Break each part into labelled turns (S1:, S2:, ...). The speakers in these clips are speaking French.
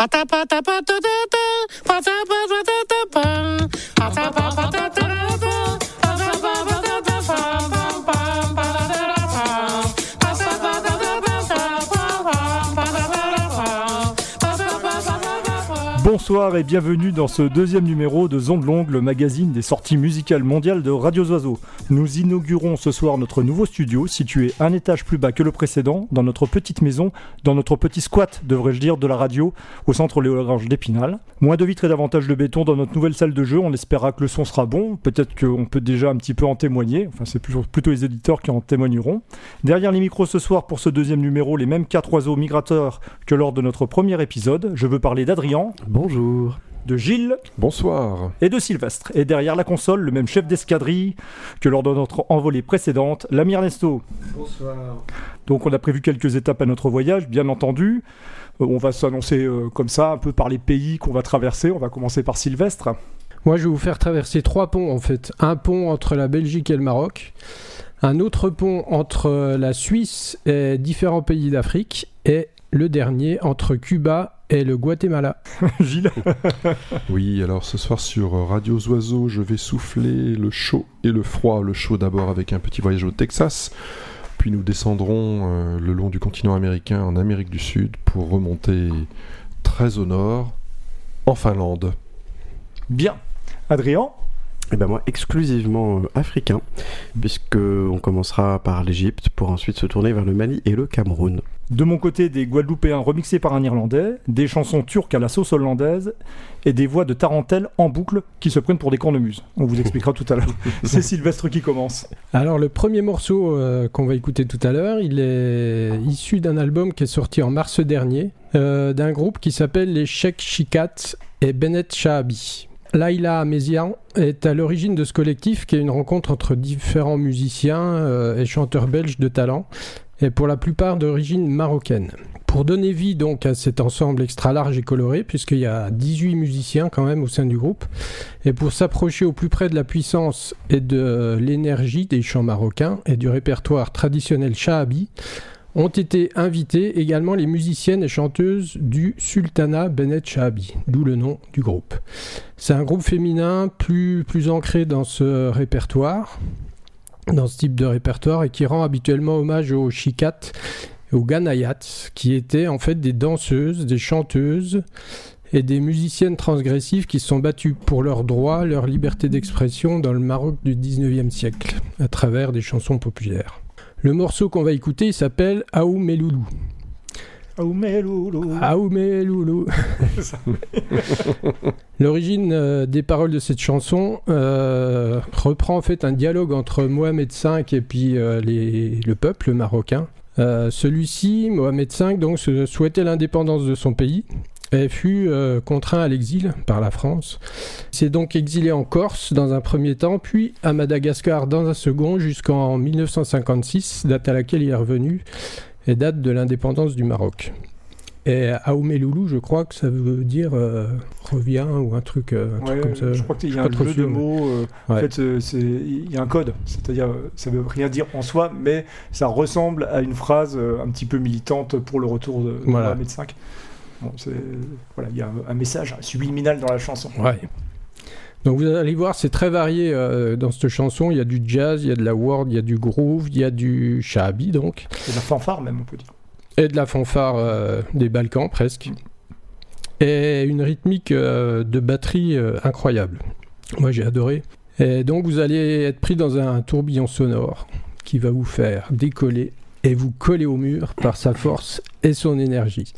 S1: Ba-da-ba-da-ba-da-da-da. Bonsoir et bienvenue dans ce deuxième numéro de Zonde Longue, le magazine des sorties musicales mondiales de Radio Oiseaux. Nous inaugurons ce soir notre nouveau studio, situé un étage plus bas que le précédent, dans notre petite maison, dans notre petit squat, devrais-je dire, de la radio, au centre Léo Lagrange d'Épinal. Moins de vitres et davantage de béton dans notre nouvelle salle de jeu, on espérera que le son sera bon, peut-être qu'on peut déjà un petit peu en témoigner, enfin c'est plutôt les éditeurs qui en témoigneront. Derrière les micros ce soir pour ce deuxième numéro, les mêmes quatre oiseaux migrateurs que lors de notre premier épisode. Je veux parler d'Adrien.
S2: Bonjour
S1: de Gilles.
S3: Bonsoir.
S1: Et de Sylvestre. Et derrière la console, le même chef d'escadrille que lors de notre envolée précédente, l'ami Ernesto.
S4: Bonsoir.
S1: Donc on a prévu quelques étapes à notre voyage, bien entendu. Euh, on va s'annoncer euh, comme ça, un peu par les pays qu'on va traverser. On va commencer par Sylvestre.
S4: Moi, je vais vous faire traverser trois ponts en fait. Un pont entre la Belgique et le Maroc, un autre pont entre la Suisse et différents pays d'Afrique, et le dernier entre Cuba et le Guatemala.
S1: Gilles
S3: Oui, alors ce soir sur Radio Oiseaux, je vais souffler le chaud et le froid. Le chaud d'abord avec un petit voyage au Texas, puis nous descendrons euh, le long du continent américain en Amérique du Sud pour remonter très au nord, en Finlande.
S1: Bien. Adrien?
S2: Et eh ben moi, exclusivement euh, africain, puisque on commencera par l'Égypte pour ensuite se tourner vers le Mali et le Cameroun.
S1: De mon côté, des Guadeloupéens remixés par un Irlandais, des chansons turques à la sauce hollandaise et des voix de tarentelle en boucle qui se prennent pour des cornemuses. On vous expliquera tout à l'heure. C'est Sylvestre qui commence.
S4: Alors, le premier morceau euh, qu'on va écouter tout à l'heure, il est issu d'un album qui est sorti en mars dernier, euh, d'un groupe qui s'appelle les Sheikh Chikat et Bennett Shahabi. Laila Mézian est à l'origine de ce collectif qui est une rencontre entre différents musiciens euh, et chanteurs belges de talent et pour la plupart d'origine marocaine. Pour donner vie donc à cet ensemble extra large et coloré, puisqu'il y a 18 musiciens quand même au sein du groupe, et pour s'approcher au plus près de la puissance et de l'énergie des chants marocains et du répertoire traditionnel shahabi, ont été invités également les musiciennes et chanteuses du Sultana Benet Shahabi, d'où le nom du groupe. C'est un groupe féminin plus, plus ancré dans ce répertoire, dans ce type de répertoire, et qui rend habituellement hommage aux chikat et aux ganayats, qui étaient en fait des danseuses, des chanteuses et des musiciennes transgressives qui se sont battues pour leurs droits, leur liberté d'expression dans le Maroc du 19e siècle, à travers des chansons populaires. Le morceau qu'on va écouter s'appelle Aoumé Loulou.
S1: Aoumé Loulou.
S4: Aoumé Loulou. L'origine euh, des paroles de cette chanson euh, reprend en fait un dialogue entre Mohamed V et puis euh, le peuple marocain. Celui-ci, Mohamed V, donc, souhaitait l'indépendance de son pays et fut contraint à l'exil par la France. Il s'est donc exilé en Corse dans un premier temps, puis à Madagascar dans un second, jusqu'en 1956, date à laquelle il est revenu, et date de l'indépendance du Maroc. Et Aoumeloulou, je crois que ça veut dire euh, revient ou un truc, euh, comme ça.
S1: Je crois qu'il y a un jeu de mots. En fait, il y a un code. C'est-à-dire, ça veut rien dire en soi, mais ça ressemble à une phrase un petit peu militante pour le retour de, de voilà. Mohamed V voilà, il y a un, message subliminal dans la chanson.
S4: Ouais. Donc vous allez voir, c'est très varié euh, dans cette chanson. Il y a du jazz, il y a de la world, il y a du groove, il y a du shabi donc.
S1: Et de la fanfare même, on peut dire.
S4: Et de la fanfare euh, des Balkans presque. Et une rythmique euh, de batterie incroyable. Moi j'ai adoré. Et donc vous allez être pris dans un tourbillon sonore qui va vous faire décoller et vous coller au mur par sa force et son énergie.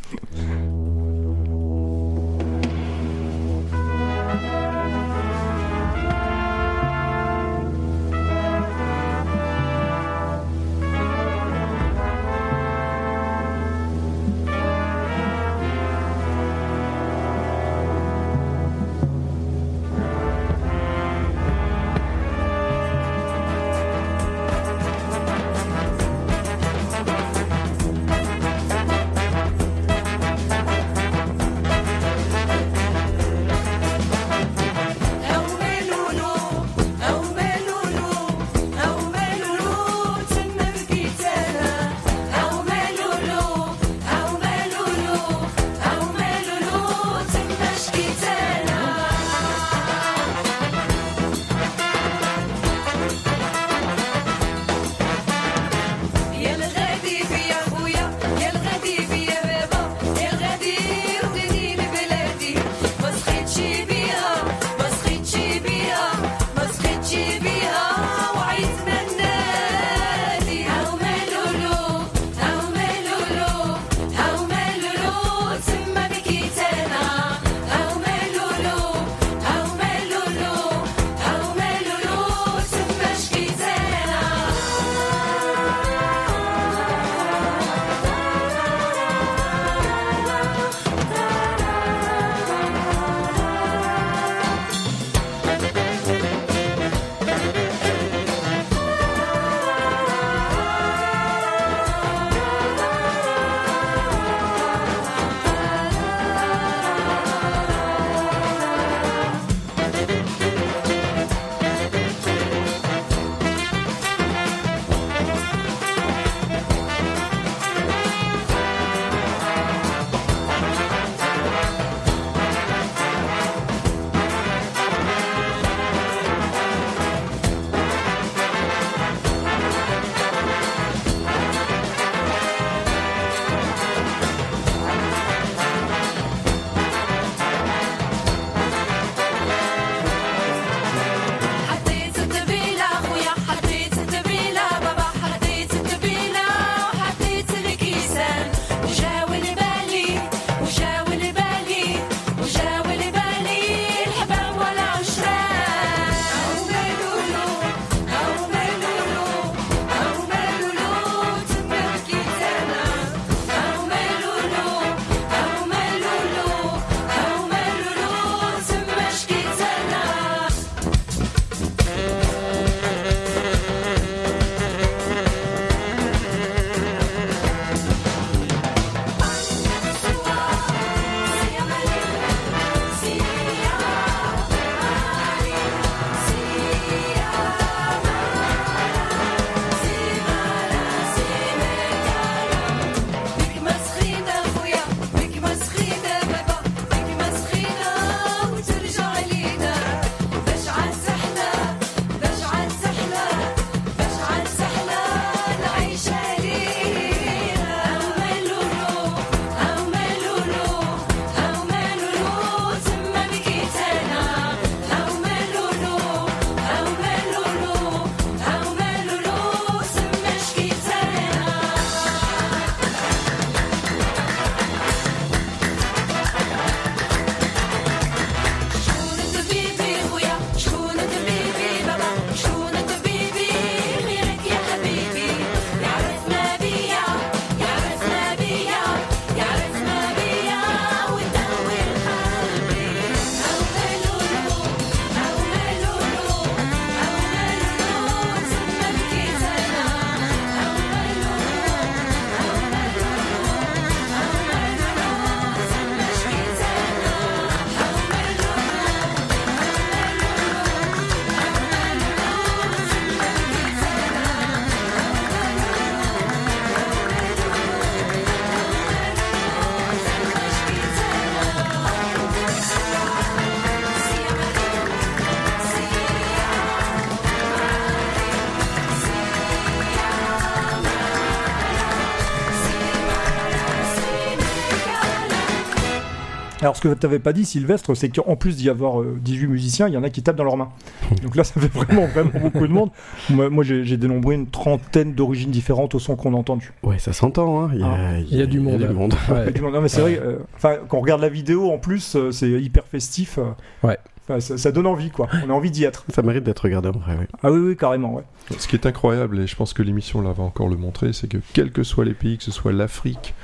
S1: Alors, ce que tu n'avais pas dit, Sylvestre, c'est qu'en plus d'y avoir 18 musiciens, il y en a qui tapent dans leurs mains. Donc là, ça fait vraiment, vraiment beaucoup de monde. Moi, moi j'ai j'ai dénombré une trentaine d'origines différentes au son qu'on a entendu.
S2: Ouais, ça s'entend, hein. Il y a,
S1: Ah.
S4: Il y a du monde.
S2: Il y a du monde.
S4: Ouais.
S1: Du monde. Non, mais c'est vrai, euh, enfin, quand on regarde la vidéo, en plus, euh, c'est hyper festif. euh.
S4: Ouais.
S1: Ça, ça donne envie, quoi. On a envie d'y être.
S2: Ça mérite d'être regardé en vrai, ouais.
S1: Ah oui, oui, carrément, ouais.
S3: Ce qui est incroyable, et je pense que l'émission là va encore le montrer, c'est que quels que soient les pays, que ce soit l'Afrique,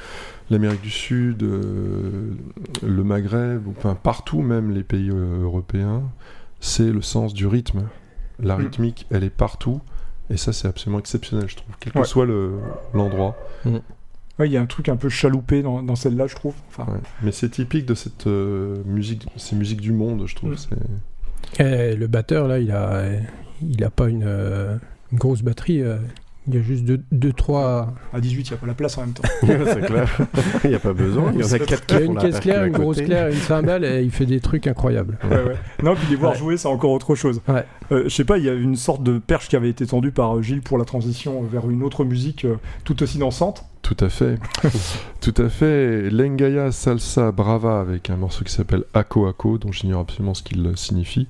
S3: l'Amérique du Sud, euh, le Maghreb, ou, enfin partout, même les pays euh, européens, c'est le sens du rythme. La
S1: Mm.
S3: rythmique, elle est partout, et ça c'est absolument exceptionnel, je trouve, quel que
S1: Ouais.
S3: soit le- l'endroit.
S1: Ouais, il y a un truc un peu chaloupé dans, dans celle-là, je trouve. Enfin,
S3: Ouais. Mais c'est typique de cette euh, musique, ces musiques du monde, je trouve.
S1: Mm.
S4: Et le batteur, là, il a, il a pas une, euh, une grosse batterie. euh, il y a juste 2-3. Deux, trois...
S1: à 18, il n'y a pas la place en même temps.
S2: c'est clair. Il n'y a pas besoin. Il y en a quatre
S4: Il
S2: qui
S4: y a
S2: font
S4: une caisse claire, une grosse claire, une cymbale, et il fait des trucs incroyables.
S1: Ouais, ouais. Non, puis les voir
S4: Ouais.
S1: jouer, c'est encore autre chose.
S4: Ouais.
S1: Euh, je sais pas, il y a une sorte de perche qui avait été tendue par euh, Gilles pour la transition vers une autre musique euh, tout aussi dansante.
S3: Tout à fait. Tout à fait. Lengaya Salsa Brava avec un morceau qui s'appelle Ako Ako, dont j'ignore absolument ce qu'il signifie.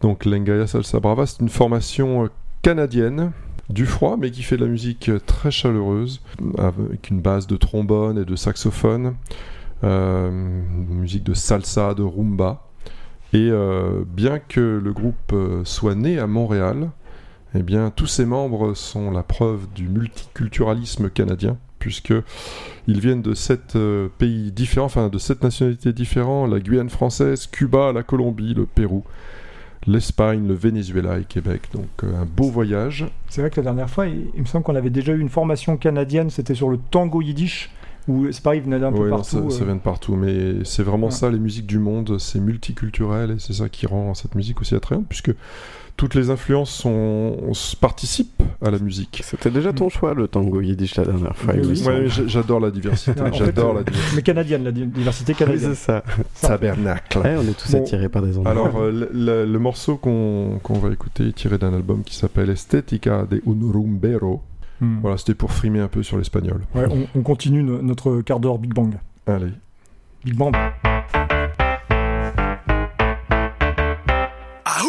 S3: Donc Lengaya Salsa Brava, c'est une formation euh, canadienne du froid, mais qui fait de la musique très chaleureuse, avec une base de trombone et de saxophone, euh, musique de salsa, de rumba. Et euh, bien que le groupe euh, soit né à Montréal, eh bien, tous ses membres sont la preuve du multiculturalisme canadien, puisque ils viennent de sept pays différents, enfin de sept nationalités différentes la Guyane française, Cuba, la Colombie, le Pérou, l'Espagne, le Venezuela et Québec. Donc, euh, un beau voyage.
S1: C'est vrai que la dernière fois, il, il me semble qu'on avait déjà eu une formation canadienne, c'était sur le tango yiddish, où c'est pareil, il venait d'un peu
S3: Ouais,
S1: partout.
S3: ça, ça
S1: euh.
S3: vient de partout, mais c'est vraiment
S1: Ouais.
S3: ça, les musiques du monde, c'est multiculturel et c'est ça qui rend cette musique aussi attrayante, puisque toutes les influences sont, participent à la musique.
S2: C'était déjà ton choix, le tango yiddish, la dernière fois.
S1: Oui, oui.
S3: Ouais, j'adore la diversité,
S1: fait,
S3: j'adore
S1: euh,
S3: la diversité.
S1: Mais canadienne, la di- diversité
S2: Oui,
S1: canadienne.
S2: c'est ça.
S3: Tabernacle.
S2: Ouais, on est tous
S1: Bon.
S2: attirés par des endroits.
S3: Alors, euh, le, le- le morceau qu'on qu'on va écouter est tiré d'un album qui s'appelle Estetica de un rumbero.
S1: Hmm.
S3: Voilà, c'était pour frimer un peu sur l'espagnol.
S1: Ouais, on, on continue no- notre quart d'heure Big Bang.
S3: Allez.
S1: Big Bang.
S5: Aco,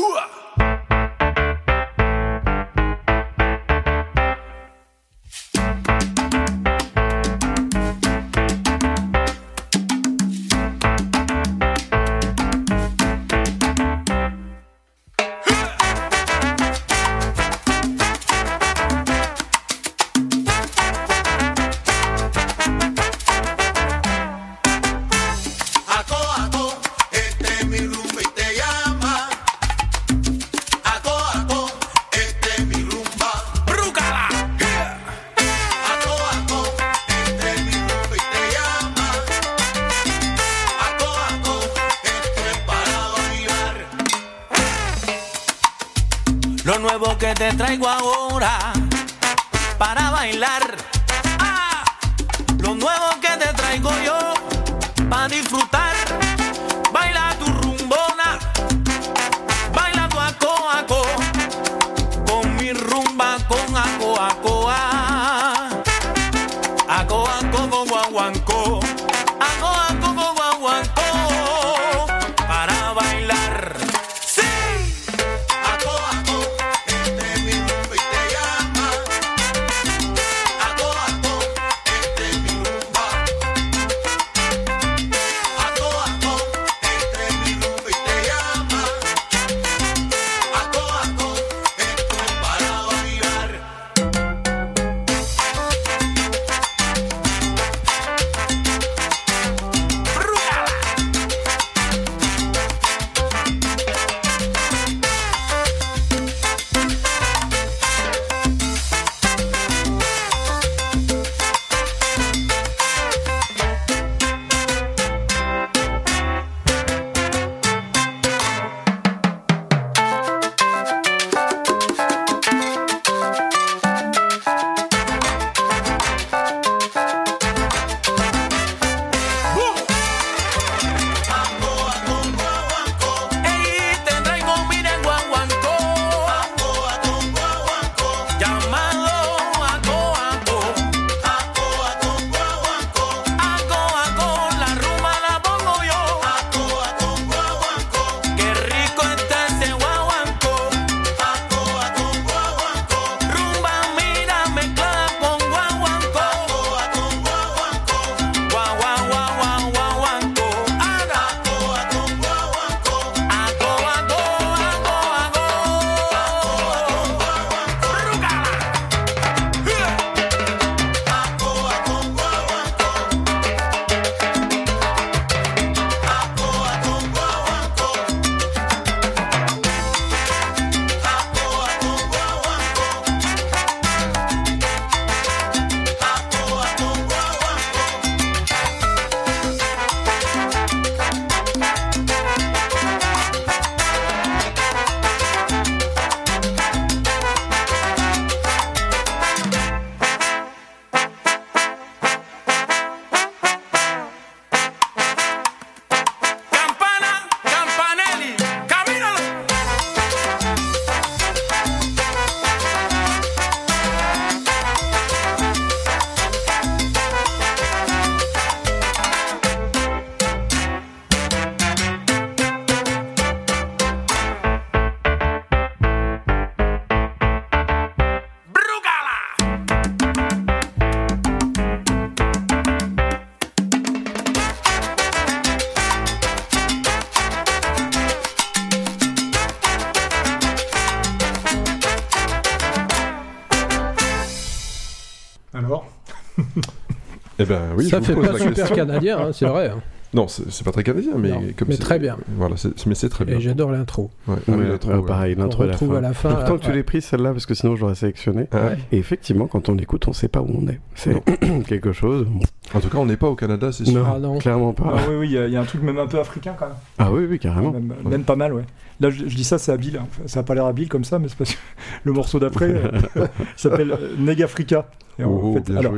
S3: Eh ben oui,
S4: ça
S3: je
S4: fait
S3: vous pose
S4: pas
S3: la
S4: super
S3: question.
S4: canadien, hein, c'est vrai. hein.
S3: Non, c'est c'est pas très canadien, mais
S4: Non,
S3: comme
S4: mais
S3: c'est-
S4: très bien.
S3: Voilà, c'est- mais c'est très bien.
S4: Et j'adore l'intro.
S3: Ouais,
S2: Ouais,
S3: oui, l'intro,
S2: ouais,
S3: ouais.
S2: pareil,
S4: On
S2: l'intro et la
S4: retrouve
S2: fin.
S4: à la fin.
S2: Pourtant
S4: euh,
S2: que tu
S4: ouais.
S2: l'aies pris celle-là parce que sinon j'aurais sélectionné.
S3: Ah,
S2: Et effectivement, quand on écoute, on sait pas où on est. C'est quelque chose.
S3: En tout cas, on n'est pas au Canada, c'est sûr.
S2: Non,
S4: Ah non.
S2: clairement pas.
S1: Ah oui, oui, il y, a- il y a un truc même un peu africain quand même.
S2: Ah oui, oui, carrément.
S1: Même, même pas mal, ouais. Là, je, je dis ça, c'est habile. hein. Ça a pas l'air habile comme ça, mais c'est parce que le morceau d'après euh, s'appelle euh, Neg Africa. Et en
S3: Oh,
S1: fait, alors.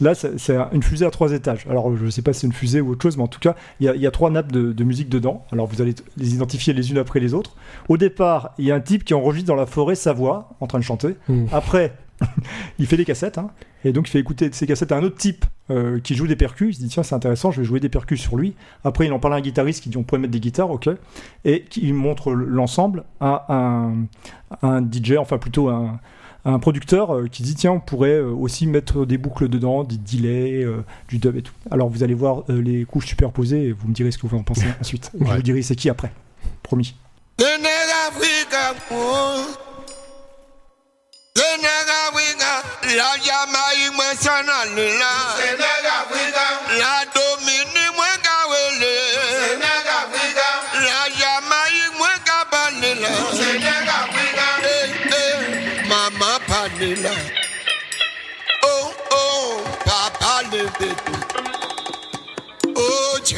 S1: Là, c'est une fusée à trois étages. Alors, je sais pas si c'est une fusée ou autre chose, mais en tout cas, il y a, il y a trois nappes de, de musique dedans. Alors, vous allez les identifier les unes après les autres. Au départ, il y a un type qui enregistre dans la forêt sa voix en train de chanter.
S4: Hmm.
S1: Après, il fait des cassettes, hein, et donc il fait écouter ses cassettes à un autre type euh, qui joue des percus. Il se dit tiens c'est intéressant, je vais jouer des percus sur lui. Après il en parle à un guitariste qui dit on pourrait mettre des guitares, ok, et qui montre l'ensemble à un, à un DJ, enfin plutôt un, un producteur euh, qui dit tiens on pourrait euh, aussi mettre des boucles dedans, des delays, euh, du dub et tout. Alors vous allez voir euh, les couches superposées et vous me direz ce que vous en pensez ensuite. Je vous dirai c'est qui après, promis.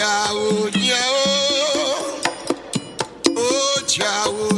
S6: Oh, oh, oh, oh.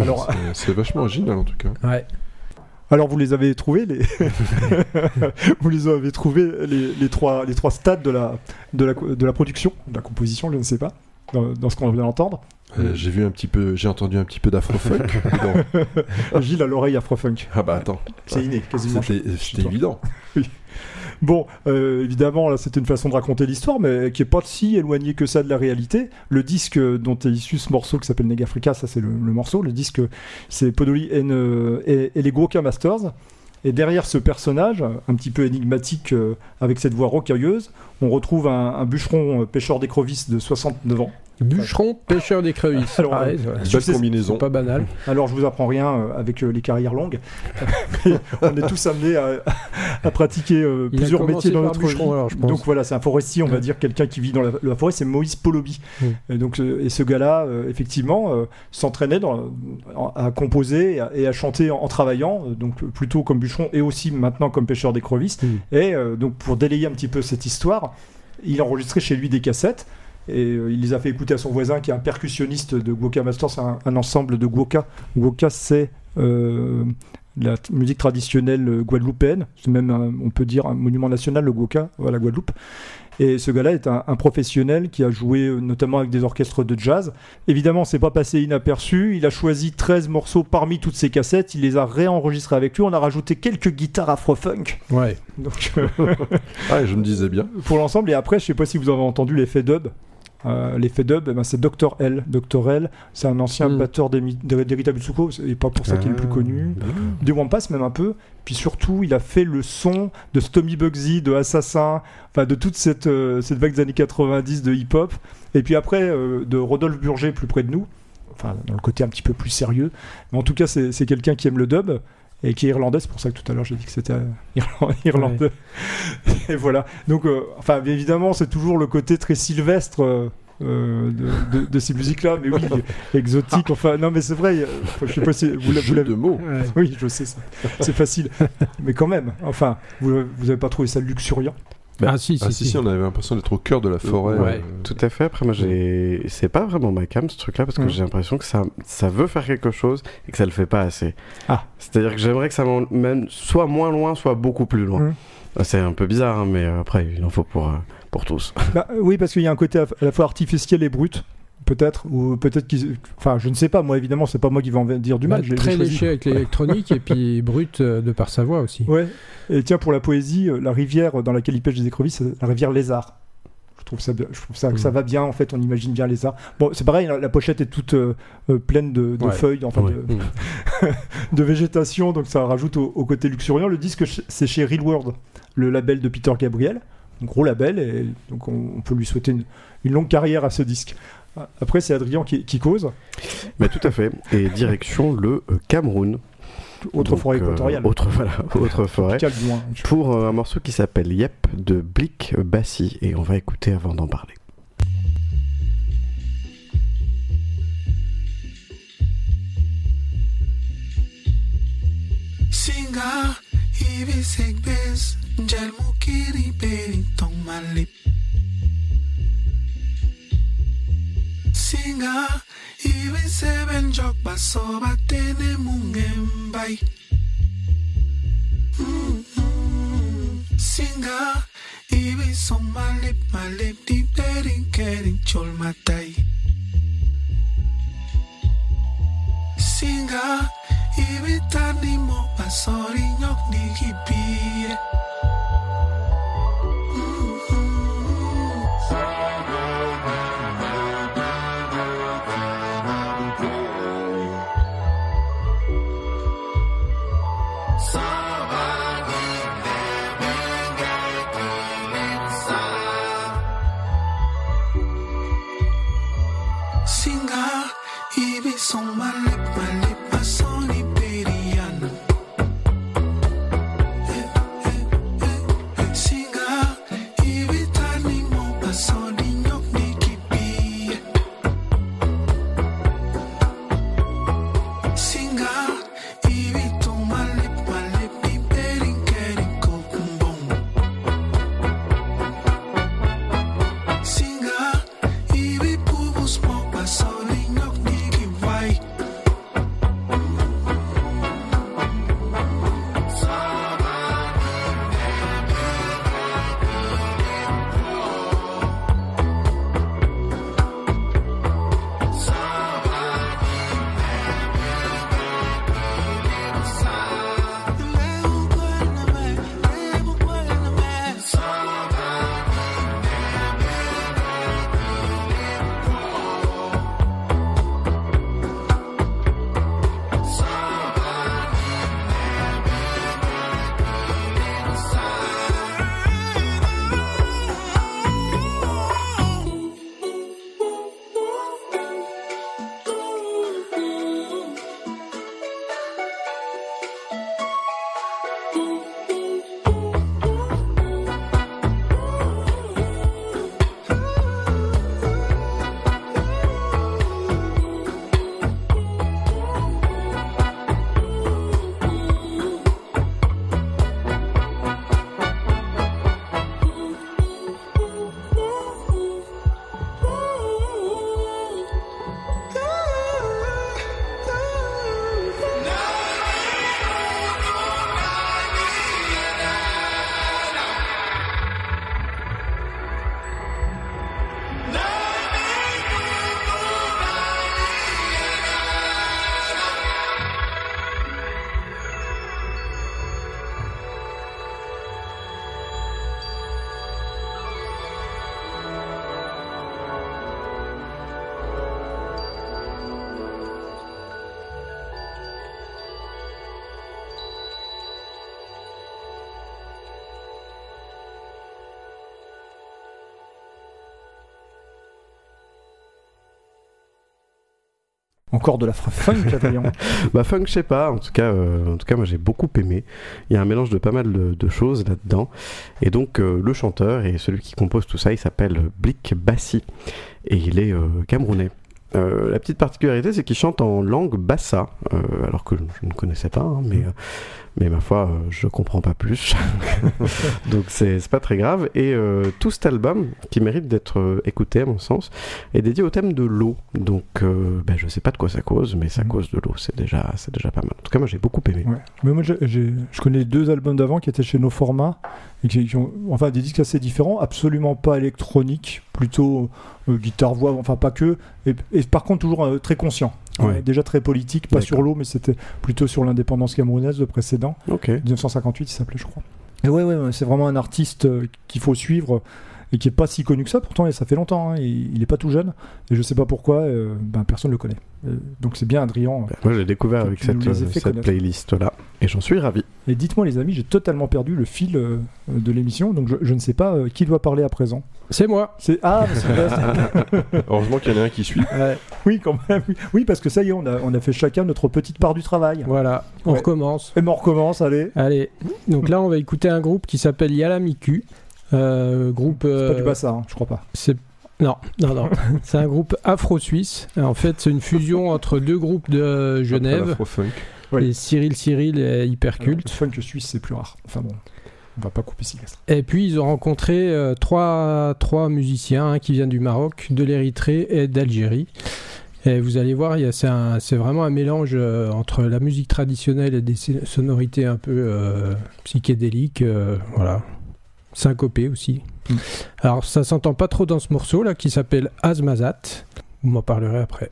S1: Alors,
S3: C'est- vachement original en tout cas.
S4: Ouais.
S1: Alors vous les avez trouvés les vous les avez trouvés les, les trois les trois stades de la de la de la production de la composition je ne sais pas dans, dans ce qu'on vient d'entendre
S3: Euh, j'ai vu un petit peu, j'ai entendu un petit peu d'afro-funk.
S1: Gilles à l'oreille afrofunk
S3: ah bah attends,
S1: c'est inné quasiment
S3: c'était évident.
S1: Bon, euh, évidemment, là, c'était une façon de raconter l'histoire, mais qui est pas si éloignée que ça de la réalité. Le disque dont est issu ce morceau qui s'appelle Negafrica, ça c'est le, morceau. Le disque, c'est Podoli euh, et, les Gwoka Masters. Et derrière ce personnage, un petit peu énigmatique, euh, avec cette voix rocailleuse, on retrouve un, bûcheron pêcheur d'écrevisses de 69 ans.
S4: Bûcheron, pêcheur d'écrevisses.
S1: Alors,
S4: Pareil, ouais.
S3: Belle
S1: sais-
S3: combinaison.
S4: C'est pas banal.
S1: Alors, je vous apprends rien euh, avec euh, les carrières longues. Mais on est tous amenés à, à pratiquer euh, plusieurs métiers dans notre
S4: bûcheron,
S1: vie.
S4: alors, je pense.
S1: Donc voilà, c'est un forestier, on va dire quelqu'un qui vit dans la, la forêt, c'est Moïse Polobi. Et donc, euh, et ce gars-là, euh, effectivement, euh, s'entraînait à composer et à, et à chanter en, en travaillant, euh, donc plutôt comme bûcheron et aussi maintenant comme pêcheur d'écrevisses.
S4: Mm.
S1: Et euh, donc, pour délayer un petit peu cette histoire, il a enregistré chez lui des cassettes. Et euh, il les a fait écouter à son voisin qui est un percussionniste de Gwoka Masters, c'est un, un ensemble de Gwoka. Gwoka, c'est euh, la musique traditionnelle guadeloupéenne. C'est même, un- on peut dire, un monument national, le Gwoka, à la Guadeloupe. Et ce gars-là est un, un professionnel qui a joué euh, notamment avec des orchestres de jazz. Évidemment, c'est pas passé inaperçu. Il a choisi 13 morceaux parmi toutes ces cassettes. Il les a réenregistrés avec lui. On a rajouté quelques guitares afro-funk.
S4: Ouais.
S1: Donc,
S3: et je me disais bien.
S1: pour l'ensemble. Et après, je sais pas si vous avez entendu l'effet dub. Euh, l'effet dub, eh ben, c'est Dr. L. Dr. L, c'est un ancien
S4: Mm.
S1: batteur d'Erita Butsuko, et pas pour ça qu'il est le plus connu. Des Wampas même un peu. Puis surtout, il a fait le son de Stomy Bugsy, de Assassin, enfin de toute cette, euh, cette vague des années 90 de hip-hop. Et puis après, euh, de Rodolphe Burger plus près de nous. Enfin, dans le côté un petit peu plus sérieux. Mais en tout cas, c'est quelqu'un qui aime le dub et qui est irlandais. C'est pour ça que tout à l'heure j'ai dit que c'était euh, irla- irlandais. Et voilà. Donc, euh, enfin, bien évidemment, c'est toujours le côté très sylvestre. euh, euh, de, de- de ces musiques-là, mais oui, exotique. Enfin, non, mais c'est vrai. Je sais pas si vous l'avez- vous l'avez
S3: de mots.
S4: Ouais.
S1: oui, je sais, c'est facile. Mais quand même, enfin, vous, vous avez pas trouvé ça luxuriant?
S4: Ah si, si,
S3: Ah si, si, on avait l'impression d'être au cœur de la forêt.
S4: Ouais.
S3: euh,
S2: Tout à fait. Après, moi, j'ai. C'est pas vraiment ma cam ce truc-là parce que
S1: Mhm.
S2: j'ai l'impression que ça, ça veut faire quelque chose et que ça le fait pas assez.
S1: Ah.
S2: C'est-à-dire que j'aimerais que ça m'emmène soit moins loin, soit beaucoup plus loin.
S1: Mhm.
S2: Ah, C'est un peu bizarre, hein, mais euh, après, il en faut pour, euh, pour tous.
S1: Bah, euh, Oui, parce qu'il y a un côté à la fois artificiel et brut, peut-être, ou peut-être qu'ils. Enfin, je ne sais pas, moi évidemment, c'est pas moi qui vais en dire du
S4: Bah,
S1: mal. j'ai-
S4: très léché avec l'électronique et puis brut euh, de par sa voix aussi.
S1: Ouais, et tiens, pour la poésie, euh, la rivière dans laquelle il pêche des écrevisses, c'est la rivière Lézard. Je trouve ça, je trouve ça, que ça
S4: Mhm.
S1: va bien, en fait, on imagine bien Lézard. Bon, c'est pareil, la, la pochette est toute euh, euh, pleine de, de
S4: Ouais.
S1: feuilles, enfin
S2: Ouais.
S1: de, de végétation, donc ça rajoute au, au côté luxuriant. Le disque, c'est chez Real World, le label de Peter Gabriel, un gros label, et donc on, on peut lui souhaiter une, une longue carrière à ce disque. Après, c'est Adrien qui, qui cause,
S2: Mais tout à fait. Et direction le euh, Cameroun.
S1: autre
S2: Donc,
S1: forêt
S2: euh,
S1: équatoriale.
S2: autre, voilà, autre forêt.
S1: Moins.
S2: Pour euh, un morceau qui s'appelle Yep de Blick Bassi. Et on va écouter avant d'en parler.
S7: Singa, singa ibisebenjok baso batene mungembai mm -hmm. singa ibiso malip malip di derin kerin chol matai singa ibitani mo basori nyok ni kipie
S1: Encore de la funk.
S2: Bah funk, je sais pas. En tout cas, euh, en tout cas, moi j'ai beaucoup aimé. Il y a un mélange de pas mal de, de choses là-dedans. Et donc euh, le chanteur et celui qui compose tout ça, il s'appelle Blick Bassi et il est euh, camerounais. Euh, la petite particularité, c'est qu'il chante en langue bassa, euh, alors que je, je ne connaissais pas, hein, mais, euh, mais ma foi, euh, je comprends pas plus. Donc c'est pas très grave. Et euh, tout cet album, qui mérite d'être euh, écouté à mon sens, est dédié au thème de l'eau. Donc euh, ben, je sais pas de quoi ça cause, mais ça
S1: Mhm.
S2: cause de l'eau. C'est déjà, c'est déjà pas mal. En tout cas, moi j'ai beaucoup aimé.
S1: Ouais. Mais moi, je connais deux albums d'avant qui étaient chez nos formats et qui, qui ont enfin des disques assez différents, absolument pas électroniques, plutôt euh, guitare voix, enfin pas que, et, et par contre toujours très conscient.
S2: Ouais.
S1: Euh, déjà très politique, pas sur l'eau, mais c'était plutôt sur l'indépendance camerounaise, le précédent.
S2: Ok.
S1: 1958, il s'appelait, je crois. Et ouais, ouais, c'est vraiment un artiste euh, qu'il faut suivre et qui est pas si connu que ça. Pourtant, et ça fait longtemps. hein, il, il est pas tout jeune et je sais pas pourquoi. euh, ben personne le connaît. Euh, donc c'est bien, Adrien.
S2: Ben, moi j'ai découvert avec cette, euh, playlist là, et j'en suis ravi.
S1: Et dites-moi, les amis, j'ai totalement perdu le fil euh, de l'émission, donc je, je ne sais pas euh, qui doit parler à présent.
S4: C'est moi.
S1: C'est ah, mais c'est vrai,
S3: Heureusement qu'il y en a un qui suit.
S1: ouais. oui, quand même. oui. Parce que ça y est, on a, on a fait chacun notre petite part du travail.
S4: Voilà, on
S1: Ouais.
S4: recommence.
S1: Et ben, on recommence, allez.
S4: Allez, donc là on va écouter un groupe qui s'appelle Yalamiku. Euh, groupe.
S1: C'est pas
S4: euh,
S1: du bassa, hein, je crois pas.
S4: C'est non, non, non. c'est un groupe afro-suisse. En fait, c'est une fusion entre deux groupes de
S3: Après
S4: Genève,
S3: l'afro-funk.
S1: Ouais.
S4: les Cyril Cyril et
S1: Alors,
S4: Hyperculte.
S1: le funk suisse, c'est plus rare. Enfin bon, on va pas couper Sylvestre.
S4: Et puis ils ont rencontré euh, trois, trois musiciens hein, qui viennent du Maroc, de l'Érythrée et d'Algérie. Et vous allez voir, c'est vraiment un mélange euh, entre la musique traditionnelle et des sonorités un peu euh, psychédéliques, euh, voilà, syncopées aussi.
S1: Mm.
S4: Alors ça s'entend pas trop dans ce morceau là qui s'appelle Azmazat. Vous m'en parlerez après.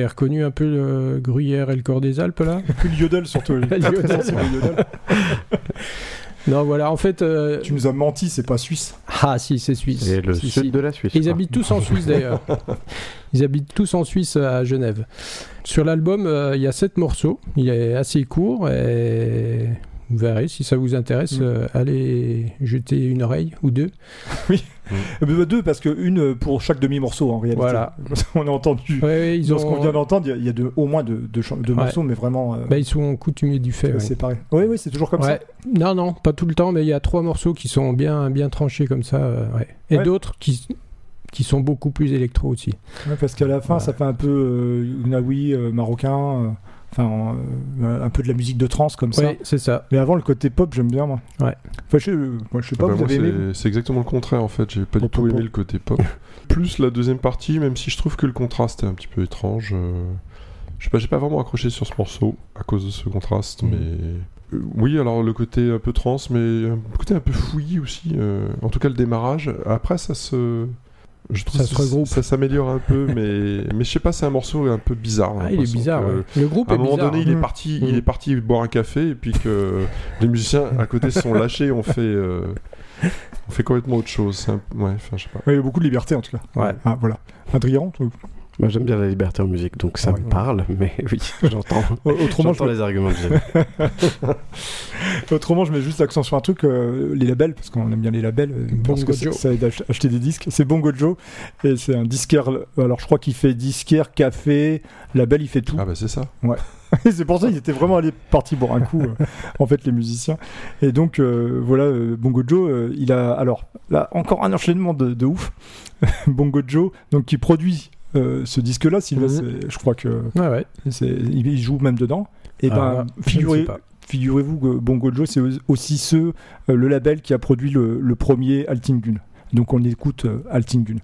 S4: Avez reconnu un peu le Gruyère et le corps des Alpes là?
S1: Puis le yodel surtout.
S4: Le yodel.
S1: C'est le yodel.
S4: Non, voilà, en fait. euh,
S1: Tu nous as menti, c'est pas suisse.
S4: Ah, si, c'est suisse.
S2: Et le
S4: Si,
S2: sud
S4: si.
S2: de la Suisse.
S4: Ils
S2: quoi.
S4: habitent tous en Suisse d'ailleurs. Ils habitent tous en Suisse à Genève. Sur l'album, euh, il y a sept morceaux. Il est assez court et vous verrez si ça vous intéresse.
S1: Mm.
S4: euh, allez jeter une oreille ou deux.
S1: Euh, bah, deux, parce que une pour chaque demi-morceau en réalité.
S4: Voilà.
S1: On a entendu.
S4: Ouais, ouais, ils
S1: Dans
S4: ont.
S1: ce qu'on vient d'entendre, il y a- il y a, de- au moins deux, deux chan- deux
S4: Ouais.
S1: morceaux, mais vraiment euh,
S4: Bah, ils sont coutumiers du fait. ouais.
S1: séparés. Oui, oui, c'est toujours comme
S4: Ouais. Non, non, pas tout le temps, mais il y a trois morceaux qui sont bien, bien tranchés comme ça. euh, ouais. Et
S1: Ouais.
S4: d'autres qui, qui sont beaucoup plus électro aussi.
S1: ça. Ouais, parce qu'à la fin,
S4: Ouais.
S1: ça fait un peu euh, euh, marocain, euh, enfin euh, un peu de la musique de trance comme ça.
S4: Oui, c'est ça.
S1: Mais avant, le côté pop, j'aime bien moi.
S4: Ouais.
S1: Enfin, je, euh, moi, je sais
S3: Ah
S1: pas,
S3: bah,
S1: vous
S3: moi,
S1: avez aimé
S3: c'est- exactement le contraire en fait. J'ai pas du tout aimé le côté pop. Plus la deuxième partie, même si je trouve que le contraste est un petit peu étrange. euh, Je sais pas, j'ai pas vraiment accroché sur ce morceau à cause de ce contraste,
S1: Mhm.
S3: mais euh, oui, alors le côté un peu trans, mais un côté un peu fouillis aussi. euh, En tout cas, le démarrage. Après, ça se. Je trouve
S4: Ça se regroupe.
S3: Ça s'améliore un peu, mais mais je sais pas, c'est un morceau un peu bizarre. j'ai
S4: Ah, il est bizarre.
S3: que-
S4: ouais. Le groupe
S3: À un moment
S4: bizarre.
S3: donné, il est
S1: Mm.
S3: parti, il
S4: Mm.
S3: est parti boire un café et puis que les musiciens à côté se sont lâchés, on fait, euh, on fait complètement autre chose. Un- Ouais, enfin, je sais pas.
S1: Ouais, Il y a beaucoup de liberté en tout cas.
S4: Ouais.
S1: Ah, voilà. Adrien, toi
S2: Moi, j'aime bien la liberté en musique, donc ça
S1: Ouais,
S2: me
S1: ouais.
S2: parle, mais oui, j'entends.
S1: Autrement, je
S2: J'entends les arguments que.
S1: Autrement, je mets juste l'accent sur un truc, euh, les labels, parce qu'on aime bien les labels. euh, parce que ça- aide à ach- acheter des disques. C'est Bongo Joe, et c'est un disquaire. Alors, je crois qu'il fait disquaire, café, label, il fait tout.
S3: Ah bah c'est ça.
S1: Et c'est pour ça qu'ils étaient vraiment allés partis boire un coup, euh, en fait, les musiciens. Et donc, euh, voilà, euh, Bongo Joe, euh, il a. Alors, là, encore un enchaînement de, de ouf. Bongo Joe, donc, qui produit. Euh, ce disque-là, Sylvain,
S4: Mhm.
S1: je crois que
S4: Ouais, ouais.
S1: c'est- il joue même dedans. Et
S4: Ah,
S1: ben, figurez, figurez-vous que Bongo Joe, c'est aussi ceux, euh, le label qui a produit le, le premier Altingun. Donc on écoute euh, Altingun.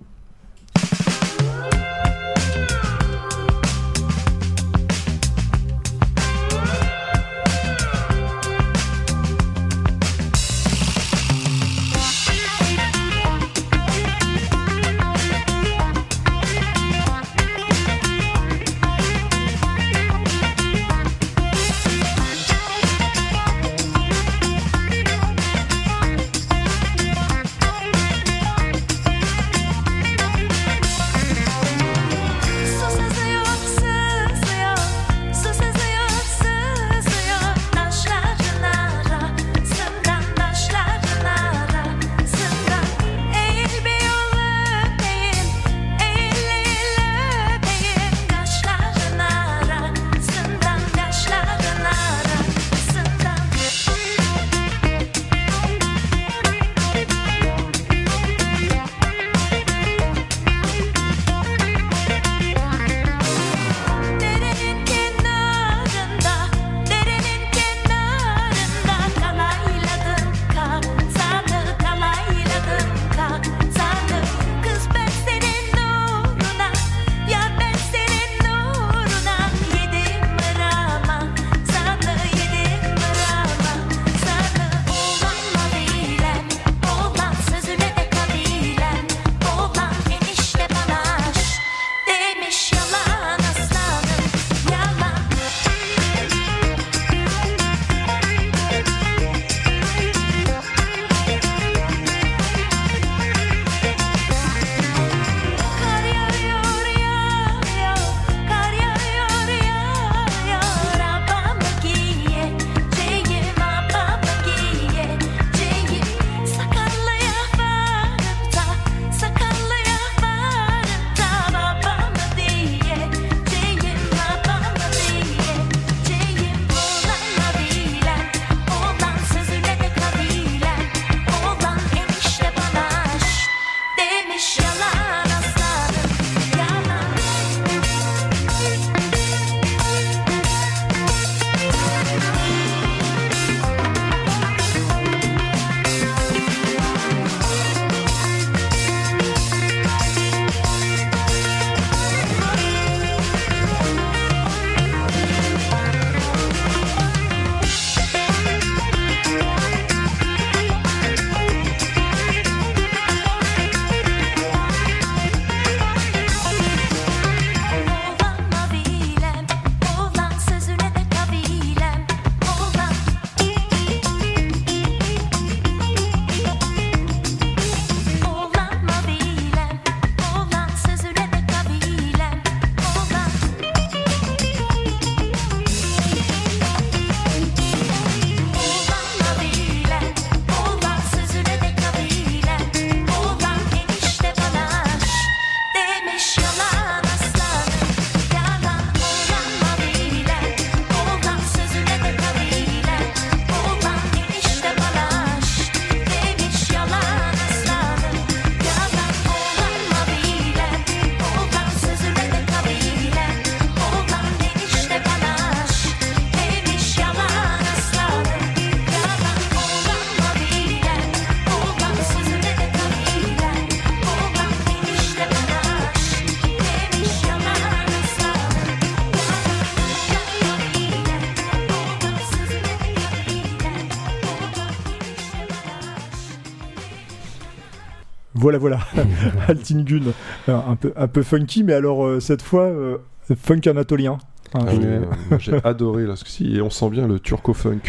S1: Voilà, voilà. Altingun, un peu, un peu funky, mais alors euh, cette fois, euh, funk anatolien. Hein,
S3: Ah oui, euh, J'ai adoré là, et on sent bien le turco-funk.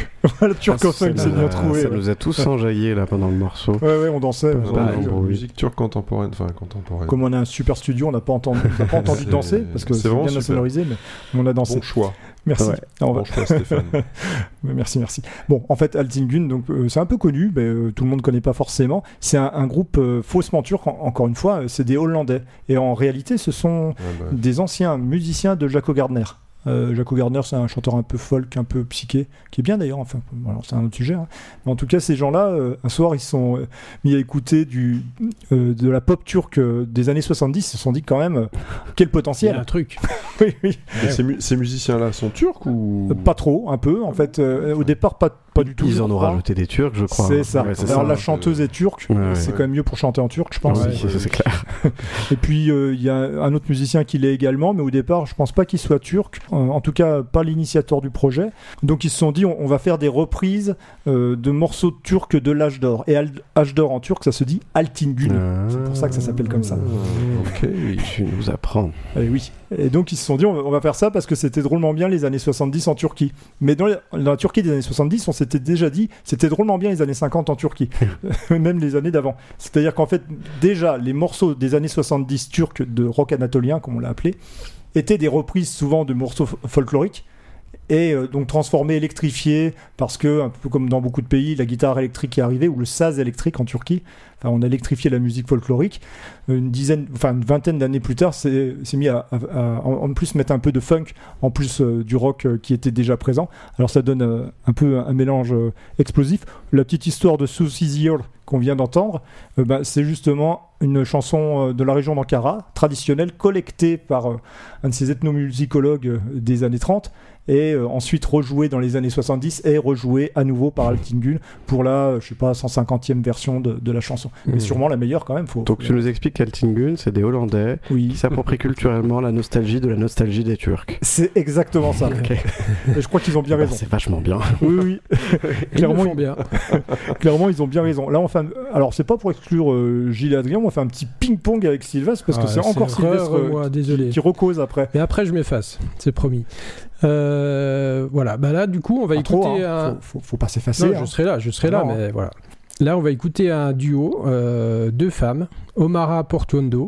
S1: le turco-funk,
S3: Ah,
S1: c'est bien trouvé.
S2: Ça
S1: ouais.
S2: nous a tous enjaillé là pendant le morceau.
S1: Ouais, ouais, on dansait. On
S2: bon, oui.
S3: musique turque contemporaine, enfin contemporaine.
S1: Comme on a un super studio, on n'a pas entendu, on pas entendu danser parce que
S3: c'est
S1: bien
S3: super.
S1: sonorisé, mais on a dansé.
S3: Bon choix,
S1: Merci.
S2: Ouais.
S1: On va-
S3: bon choix Stéphane.
S1: Merci, merci. Bon, en fait, Altingun, donc euh, c'est un peu connu, mais euh, tout le monde ne connaît pas forcément. C'est un, un groupe euh, faussement turc. en- encore une fois, c'est des Hollandais, et en réalité, ce sont
S3: Ah bah,
S1: des anciens musiciens de Jaco Gardner. Euh, Jaco Gardner, c'est un chanteur un peu folk, un peu psyché, qui est bien d'ailleurs. Enfin, c'est un autre sujet. hein. Mais en tout cas, ces gens-là, euh, un soir, ils se sont euh, mis à écouter du, euh, de la pop turque des années 70. Ils se sont dit quand même, euh, quel
S4: Il y a
S1: potentiel.
S4: un truc.
S1: oui, oui.
S3: et ces, mu- ces musiciens-là sont turcs ou?
S1: Pas trop, un peu. En fait, euh, au départ, pas, pas du tout.
S2: Ils en ont rajouté des Turcs, je crois.
S1: C'est ça.
S2: Ouais, c'est
S1: Alors
S2: ça.
S1: la chanteuse est turque,
S2: Ouais, ouais.
S1: c'est quand même mieux pour chanter en turc, je pense.
S2: C'est clair.
S1: Et puis euh, il y a un autre musicien qui l'est également, mais au départ, je pense pas qu'il soit turc. Euh, en tout cas, pas l'initiateur du projet. Donc ils se sont dit, on, on va faire des reprises euh, de morceaux turcs de l'âge d'or. Et âge d'or en turc, ça se dit Altingün. C'est pour ça que ça s'appelle comme ça.
S3: Ok.
S2: Tu nous apprends.
S1: Eh oui. Et donc ils se sont dit, on va, faire ça parce que c'était drôlement bien les années 70 en Turquie. Mais dans, la Turquie des années 70, on s'était déjà dit, c'était drôlement bien les années 50 en Turquie. Même les années d'avant. C'est-à-dire qu'en fait, déjà, les morceaux des années 70 turcs de rock anatolien, comme on l'a appelé, étaient des reprises souvent de morceaux folkloriques. Et euh, donc transformés, électrifiés, parce que, un peu comme dans beaucoup de pays, la guitare électrique est arrivée, ou le saz électrique en Turquie. Enfin, on a électrifié la musique folklorique une dizaine, enfin une vingtaine d'années plus tard, c'est mis à, en plus mettre un peu de funk en plus euh, du rock euh, qui était déjà présent. Alors ça donne euh, un peu un mélange euh, explosif. La petite histoire de Susie Year qu'on vient d'entendre, euh, bah, c'est justement une chanson euh, de la région d'Ankara, traditionnelle, collectée par euh, un de ces ethnomusicologues des années 30 et euh, ensuite rejouée dans les années 70 et rejouée à nouveau par Altingun pour la, je sais pas, 150e version de, de la chanson. Mais
S4: Mhm.
S1: sûrement la meilleure quand même. Faut,
S2: Donc tu nous expliques qu'Altingun, c'est des Hollandais
S1: oui.
S2: qui s'approprient culturellement la nostalgie de la nostalgie des Turcs.
S1: C'est exactement ça. Et je crois qu'ils ont bien
S2: Bah,
S1: raison.
S2: c'est vachement bien.
S1: Oui, oui.
S4: Ils le
S1: clairement,
S4: font bien.
S1: clairement, ils ont bien raison. Là, on fait un- alors c'est pas pour exclure euh, Gilles et Adrien, on fait un petit ping-pong avec Sylvestre parce que
S4: Ah,
S1: c'est encore Sylvestre euh,
S4: moi, désolé.
S1: qui recose après.
S4: Mais après, je m'efface, c'est promis. Euh, voilà, bah là, du coup, on va
S1: Pas
S4: écouter
S1: trop, hein.
S4: un.
S1: faut, faut, faut pas s'effacer. Hein.
S4: je serai là, je serai là, mais voilà. Là, on va écouter un duo, euh, deux femmes, Omara Portuondo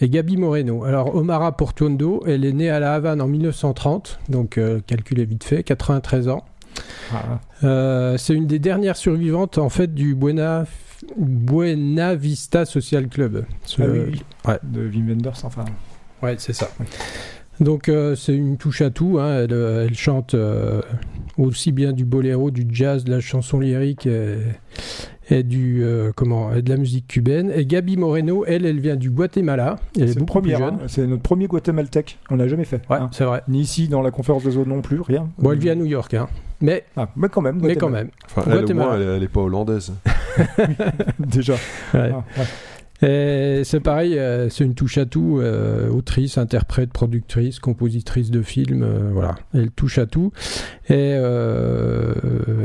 S4: et Gabi Moreno. Alors, Omara Portuondo, elle est née à La Havane en 1930, donc euh, calculez vite fait, 93 ans.
S1: Ah,
S4: Euh, c'est une des dernières survivantes, en fait, du Buena, Buena Vista Social Club. Ce-
S1: ah oui, oui.
S4: ouais.
S1: De Wim Wenders, enfin.
S4: Ouais, c'est ça. Donc euh, c'est une touche à tout. hein. Elle, euh, elle chante euh, aussi bien du boléro, du jazz, de la chanson lyrique et, et du euh, comment et de la musique cubaine. Et Gabi Moreno, elle, elle vient du Guatemala. Elle est, plus
S1: premier,
S4: jeune.
S1: hein. c'est notre premier guatémaltèque. On l'a jamais fait.
S4: Ouais,
S1: hein.
S4: c'est vrai.
S1: Ni ici dans la conférence de zone non plus, rien.
S4: Bon, elle vit à New York, hein. Mais
S1: Ah, mais quand même.
S4: mais quand même.
S3: Enfin, elle, au moins, elle, est- elle est pas hollandaise.
S1: Déjà.
S4: Ouais.
S1: Ah, ouais.
S4: C'est pareil, euh, c'est une touche à tout, euh, autrice, interprète, productrice, compositrice de films, euh, voilà, elle touche à tout. Et euh,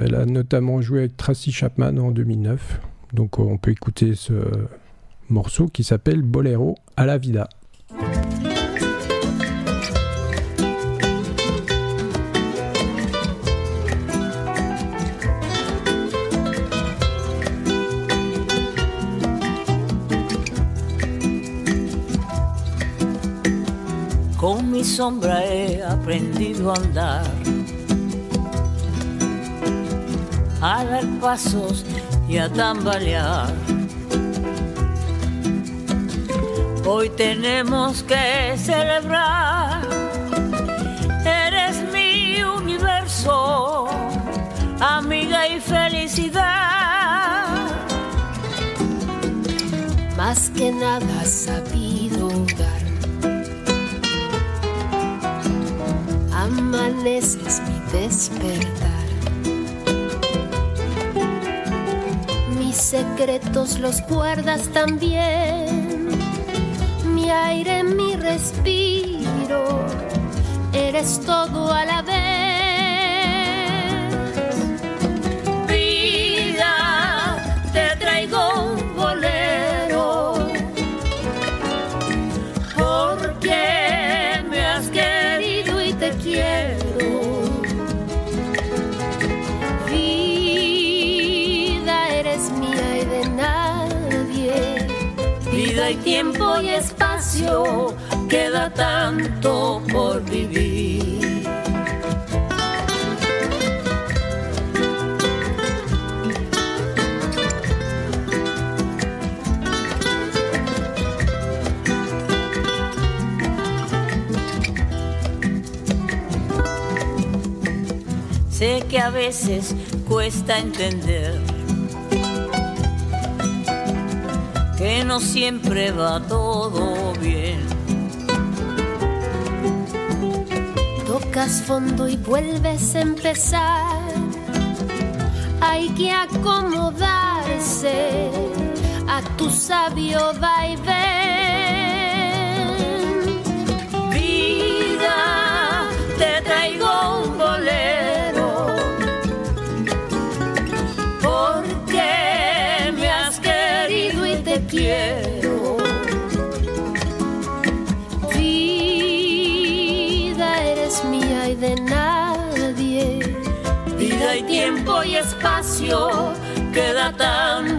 S4: elle a notamment joué avec Tracy Chapman en 2009. Donc on peut écouter ce morceau qui s'appelle Bolero à la vida.
S8: Con mi sombra he aprendido a andar, a dar pasos y a tambalear. Hoy tenemos que celebrar, eres mi universo, amiga y felicidad.
S9: más que nada sabido dar. Amaneces mi despertar. Mis secretos los guardas también. Mi aire, mi respiro. Eres todo a la vez.
S10: Queda tanto por vivir. Sé que a veces cuesta entender que no siempre va todo bien.
S9: Tocas fondo y vuelves a empezar. Hay que acomodarse a tu sabio vaivén.
S10: Queda tanto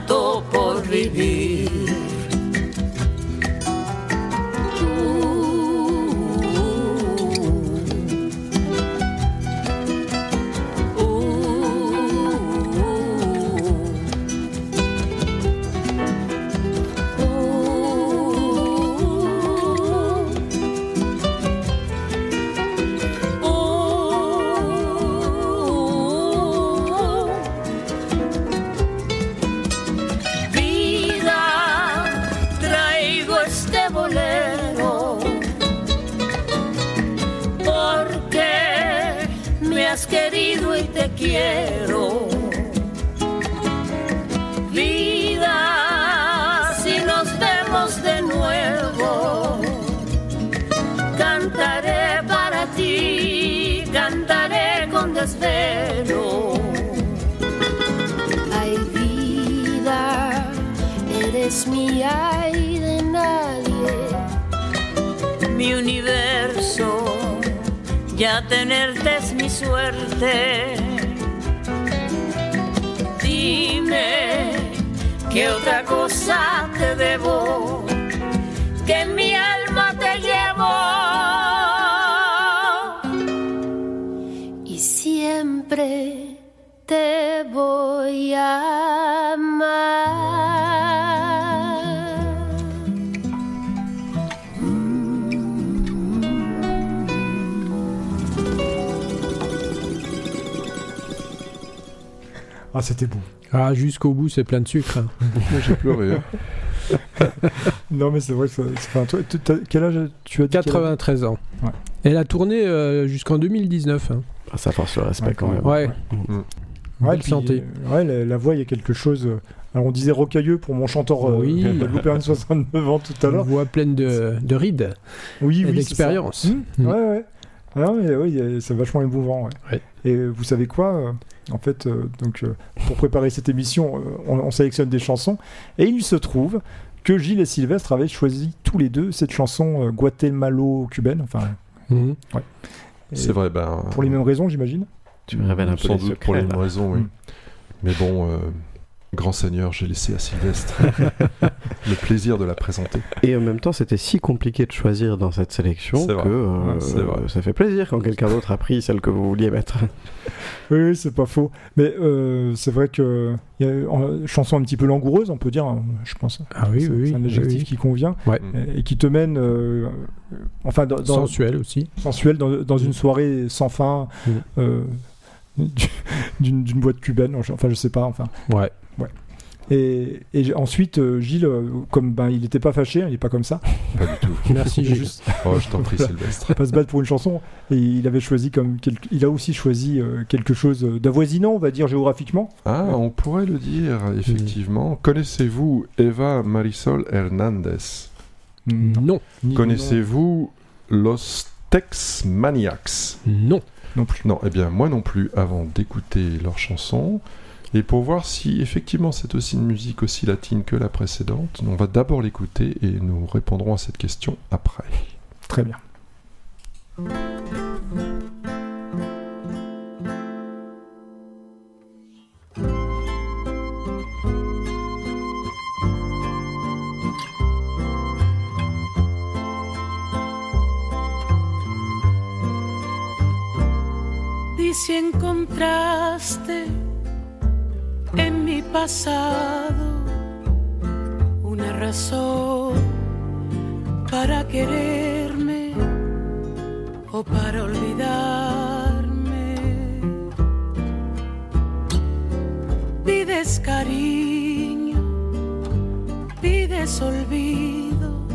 S10: quiero. Vida, si nos vemos de nuevo, cantaré para ti, cantaré con desvelo.
S9: Ay, vida, eres mía y de nadie.
S10: mi universo, ya tenerte es mi suerte. Qué otra cosa te debo, que mi alma te llevo.
S9: Y siempre te voy a amar.
S1: Ah, c'était.
S4: Ah, jusqu'au bout, c'est plein de sucre. hein.
S3: Moi, j'ai pleuré. hein.
S1: Non, mais c'est vrai que ça. c'est- Enfin, toi, quel âge tu as dit quel âge
S4: 93 ans.
S1: Ouais.
S4: Elle a tourné euh, jusqu'en 2019. hein.
S2: Ah, ça force le respect
S1: Ouais,
S2: quand même.
S4: Ouais.
S1: Ouais, puis,
S4: santé.
S1: euh, ouais, la, la voix, il y a quelque chose. euh, alors, on disait rocailleux pour mon chanteur euh,
S4: Oui.
S1: de 69 ans tout à
S4: Une
S1: l'heure.
S4: voix pleine de, de rides
S1: Oui,
S4: et
S1: oui. c'est
S4: d'expérience.
S1: Mmh,
S4: Mmh.
S1: Ouais, ouais. Ah oui, c'est vachement émouvant. ouais.
S4: Ouais.
S1: Et vous savez quoi euh, En fait, euh, donc, euh, pour préparer cette émission, euh, on, on sélectionne des chansons. Et il se trouve que Gilles et Sylvestre avaient choisi tous les deux cette chanson euh, guatémalo-cubaine. Enfin,
S4: Mhm.
S3: C'est vrai, ben.
S1: Pour les mêmes raisons, j'imagine.
S2: Tu me révèles un peu
S3: Sans
S2: les
S3: doute
S2: secrets,
S3: pour les mêmes raisons, oui.
S1: Mm.
S3: Mais bon, euh, grand seigneur, j'ai laissé à Sylvestre le plaisir de la présenter.
S2: Et en même temps, c'était si compliqué de choisir dans cette sélection que euh, ça fait plaisir quand quelqu'un d'autre a pris celle que vous vouliez mettre.
S1: Oui, c'est pas faux. Mais euh, c'est vrai que y a une chanson un petit peu langoureuse, on peut dire, hein, je pense.
S4: Ah oui,
S1: c'est,
S4: oui,
S1: c'est un adjectif
S4: oui,
S1: qui convient
S4: Ouais.
S1: et, et qui te mène, euh, enfin, dans, dans-
S4: Sensuel aussi.
S1: sensuel dans, dans une soirée sans fin
S4: Mm.
S1: euh, du- d'une, d'une boîte cubaine. Enfin, je sais pas. Enfin.
S4: Ouais.
S1: Et, et ensuite, euh, Gilles, euh, comme ben, il n'était pas fâché, hein, il est pas comme ça,
S3: Pas du tout.
S4: Merci, Gilles.
S1: juste
S3: Oh, je t'en prie, Sylvestre.
S1: pas se battre pour une chanson. Et il avait choisi comme quel- il a aussi choisi euh, quelque chose d'avoisinant, on va dire géographiquement.
S3: Ah, on pourrait le dire, effectivement. Connaissez-vous Eva Marisol Hernandez?
S4: Non,
S3: Connaissez-vous Los Tex Maniacs?
S4: Non.
S1: non plus.
S3: Non, eh bien, moi non plus, avant d'écouter leur chanson et pour voir si effectivement c'est aussi une musique aussi latine que la précédente, on va d'abord l'écouter et nous répondrons à cette question après.
S1: Très bien.
S7: Si encontraste en mi pasado una razón para quererme o para olvidarme. Pides cariño, pides olvido,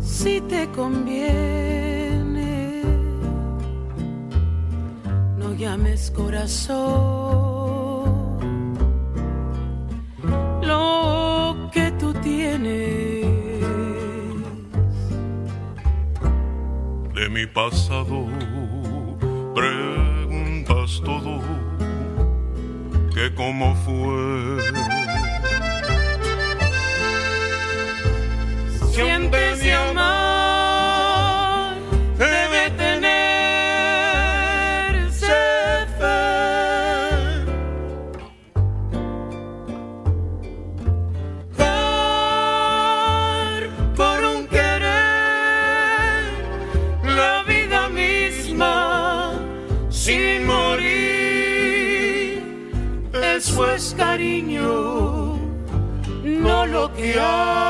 S7: si te conviene. No llames corazón lo que tú tienes.
S11: de mi pasado preguntas todo que cómo fue
S7: Siempre de amar
S11: Yeah.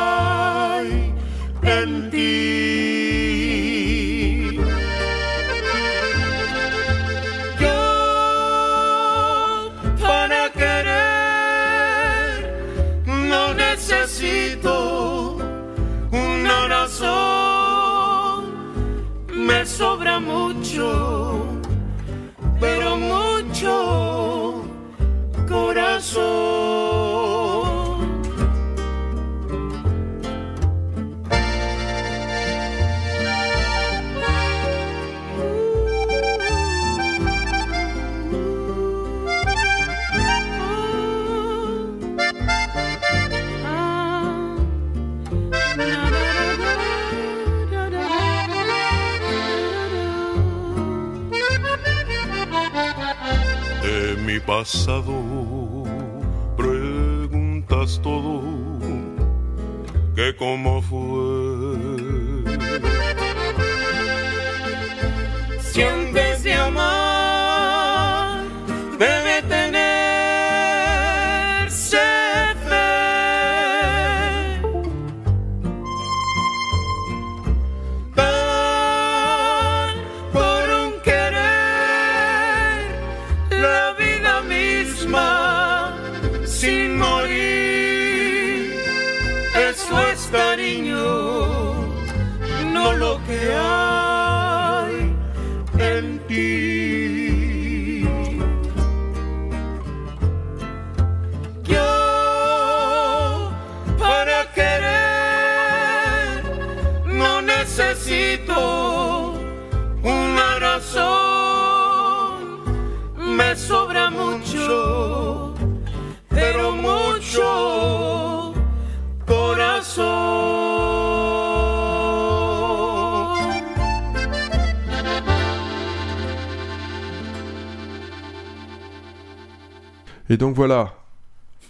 S11: Pasado preguntas todo que cómo fue
S3: donc voilà,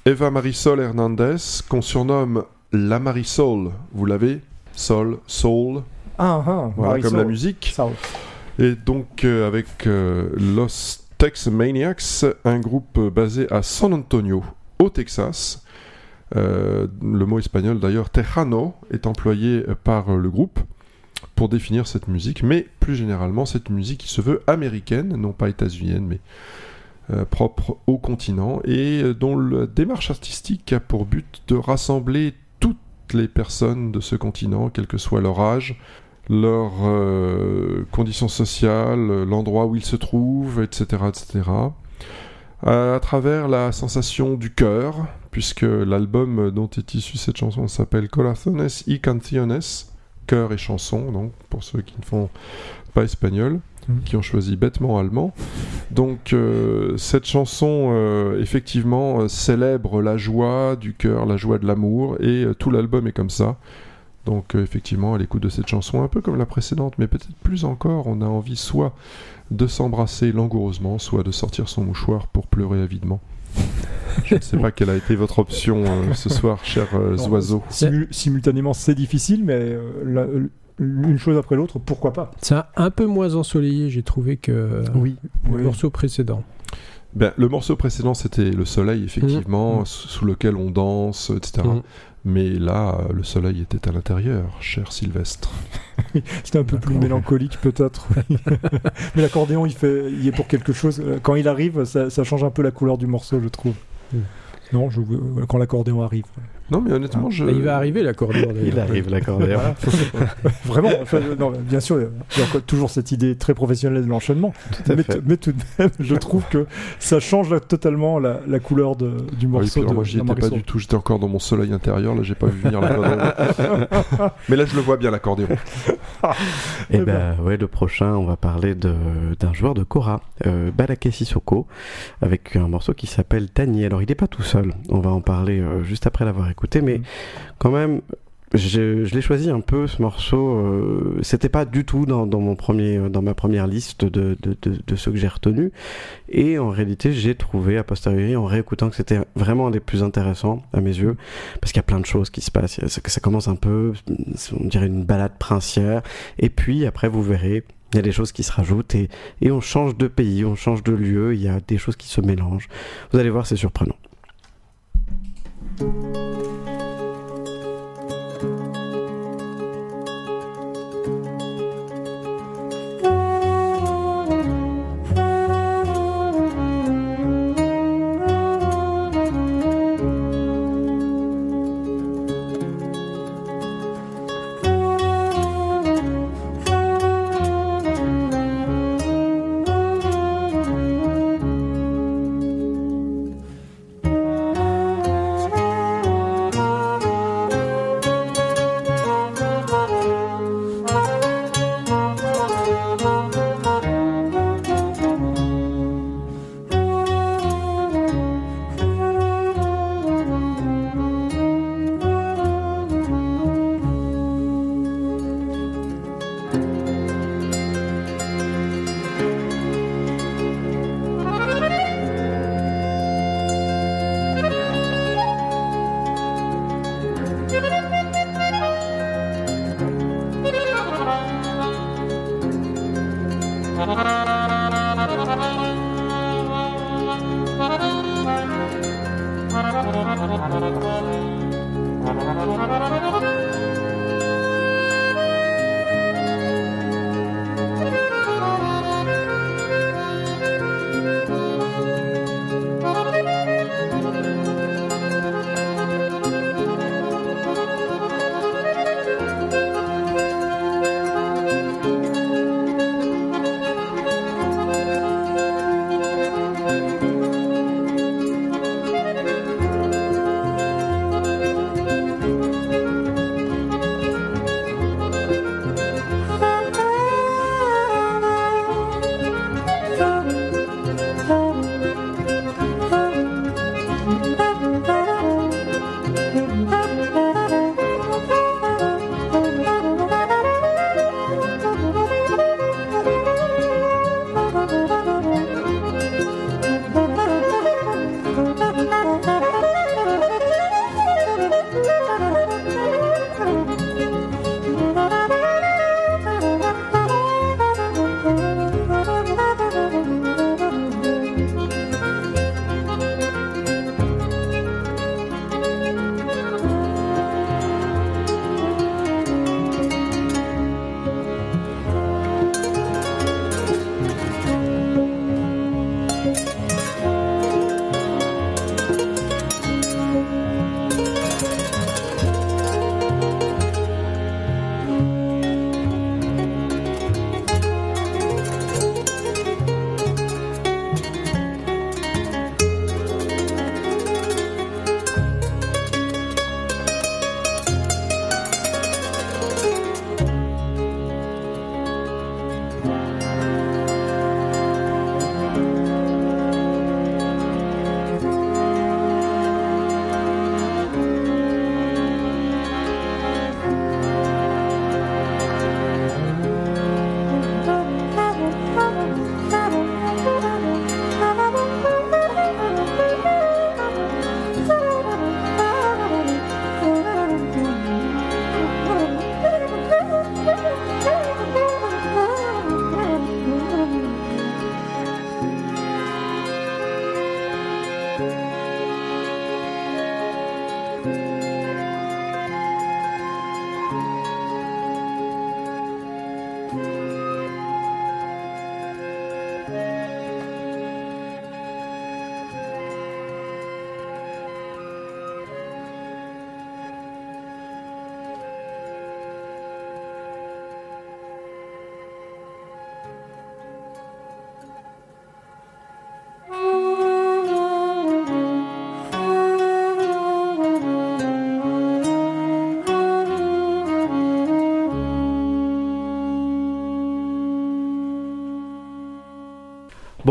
S3: Eva Marisol Hernandez, qu'on surnomme la Marisol, vous l'avez? Sol, Soul,
S1: Ah, ah,
S3: voilà,
S1: Marisol.
S3: comme la musique.
S1: Ça,
S3: Et donc euh, avec euh, Los Tex Maniacs, un groupe basé à San Antonio, au Texas. Euh, le mot espagnol d'ailleurs, Tejano, est employé par le groupe pour définir cette musique, mais plus généralement cette musique qui se veut américaine, non pas états-unienne, mais propre au continent, et euh, dont la démarche artistique a pour but de rassembler toutes les personnes de ce continent, quel que soit leur âge, leurs euh, conditions sociales, euh, l'endroit où ils se trouvent, etc., etc. À, à travers la sensation du cœur, puisque l'album dont est issue cette chanson s'appelle Corazones y Canciones, cœur et chanson, donc pour ceux qui ne font pas espagnol,
S1: Mhm.
S3: qui ont choisi bêtement allemand. Donc euh, cette chanson, euh, effectivement, euh, célèbre la joie du cœur, la joie de l'amour, et euh, tout l'album est comme ça. Donc euh, effectivement, à l'écoute de cette chanson, un peu comme la précédente, mais peut-être plus encore, on a envie soit de s'embrasser langoureusement, soit de sortir son mouchoir pour pleurer avidement. Je ne sais pas quelle a été votre option euh, ce soir, chers euh,
S1: Non,
S3: oiseaux.
S1: simu- simultanément, c'est difficile, mais euh, la- une chose après l'autre, pourquoi pas?
S4: C'est un- un peu moins ensoleillé, j'ai trouvé, que
S1: Oui,
S4: le
S1: oui.
S4: morceau précédent.
S3: Ben, le morceau précédent, c'était le soleil, effectivement,
S1: Mhm.
S3: sous lequel on danse, etc.
S4: Mhm.
S3: Mais là, le soleil était à l'intérieur, cher Sylvestre.
S1: C'était un peu plus mélancolique peut-être. oui. Mais l'accordéon, il, fait, il est pour quelque chose. Quand il arrive, ça, ça change un peu la couleur du morceau, je trouve.
S4: Mm.
S1: Non, je, quand l'accordéon arrive.
S3: Non, mais honnêtement, je.
S4: Bah, il va arriver l'accordéon.
S2: Il arrive, l'accordéon.
S1: Voilà. Vraiment, enfin, non, bien sûr, il y a toujours cette idée très professionnelle de l'enchaînement.
S2: à
S1: Mais, mais tout de même, je trouve que ça change là, totalement la, la couleur de- du
S3: Ah oui,
S1: morceau.
S3: alors
S1: de,
S3: moi, j'y étais pas du tout, j'étais encore dans mon soleil intérieur, là, j'ai pas vu venir l'accordéon. mais là, je le vois bien, l'accordéon.
S2: Et
S1: Très
S2: ben ouais, le prochain, on va parler de- d'un joueur de Kora, euh, Balake Sissoko, avec un morceau qui s'appelle Tani. Alors il n'est pas tout seul, on va en parler euh, juste après l'avoir écouté, mais
S1: Mm.
S2: quand même, je, je l'ai choisi un peu ce morceau. Euh, C'était pas du tout dans, dans mon premier, dans ma première liste de, de, de, de ceux que j'ai retenus, et en réalité, j'ai trouvé a posteriori en réécoutant que c'était vraiment un des plus intéressants à mes yeux, parce qu'il y a plein de choses qui se passent. Ça, ça commence un peu, on dirait une balade princière. Et puis après, vous verrez, il y a des choses qui se rajoutent et, et on change de pays, on change de lieu, il y a des choses qui se mélangent. Vous allez voir, c'est surprenant.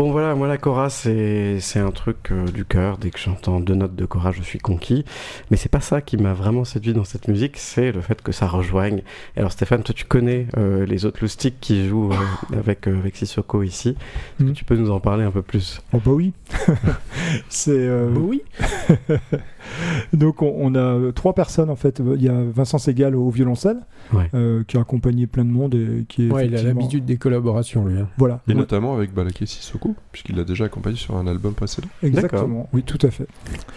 S2: Bon voilà, moi la Cora c'est c'est un truc euh, du cœur. Dès que j'entends deux notes de Cora, je suis conquis. Mais c'est pas ça qui m'a vraiment séduit dans cette musique, c'est le fait que ça rejoigne. Et alors Stéphane, toi tu connais euh, les autres loustiques qui jouent euh, avec euh, avec Sissoko ici. Est-ce que
S1: Mhm.
S2: tu peux nous en parler un peu plus?
S1: Oh bah oui. c'est. euh,
S4: Bah oui.
S1: Donc on, on a trois personnes en fait. Il y a Vincent Segal au violoncelle,
S2: Ouais.
S1: euh, qui a accompagné plein de monde et qui est
S4: Ouais, il a l'habitude des collaborations, lui. hein.
S1: Voilà.
S3: Et
S1: Ouais,
S3: notamment avec Balaké Sissoko, puisqu'il l'a déjà accompagné sur un album précédent.
S1: Exactement. Oui, tout à fait.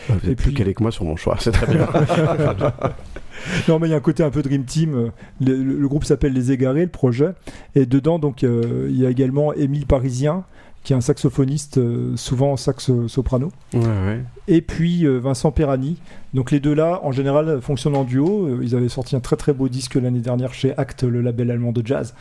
S2: Vous êtes
S1: Et
S2: plus
S1: puis-
S2: calé que moi sur mon choix, c'est très bien.
S1: Non, mais il y a un côté un peu Dream Team. Le, le- le groupe s'appelle Les Égarés, le projet. Et dedans, donc, euh, il y a également Émile Parisien, qui est un saxophoniste, euh, souvent sax soprano.
S2: ouais, ouais.
S1: Et puis euh, Vincent Perani. Donc les deux là, en général, fonctionnent en duo. Euh, Ils avaient sorti un très très beau disque l'année dernière chez Act, le label allemand de jazz.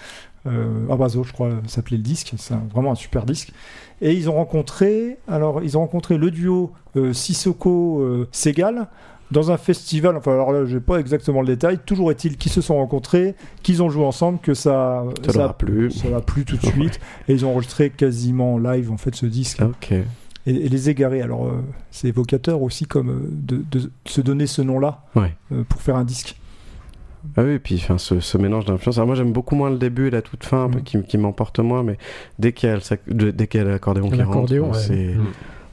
S1: Euh, Arbazo, je crois, s'appelait le disque. C'est vraiment un super disque. Et ils ont rencontré, alors ils ont rencontré le duo euh, Sissoko euh, Segal dans un festival. Enfin alors là, j'ai pas exactement le détail. Toujours est-il qu'ils se sont rencontrés, qu'ils ont joué ensemble, que ça,
S2: Ça leur a plu.
S1: ça a plu tout de
S2: Ouais.
S1: suite. Et ils ont enregistré quasiment en live en fait ce disque.
S2: Ok.
S1: Et, et les égarés, alors euh, c'est évocateur aussi comme euh, de, de se donner ce nom-là
S2: Ouais.
S1: euh, pour faire un disque.
S2: Ah oui, et puis enfin, ce, ce mélange d'influences. Alors moi j'aime beaucoup moins le début et la toute fin, un peu
S1: Mhm.
S2: qui, qui m'emporte moins, mais dès qu'il y a l'accordéon qui rentre,
S4: L'accordéon, ouais.
S2: c'est
S3: Mhm.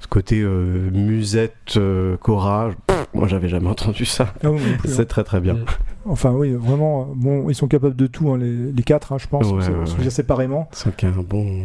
S2: Côté euh, musette, euh, chorage. moi j'avais jamais entendu ça.
S1: Ah oui,
S2: C'est
S1: hein.
S2: très très bien.
S1: Enfin oui, vraiment, bon, ils sont capables de tout, hein, les, les quatre, hein, je pense,
S2: Ouais, ouais, ouais.
S1: séparément.
S2: C'est un bon,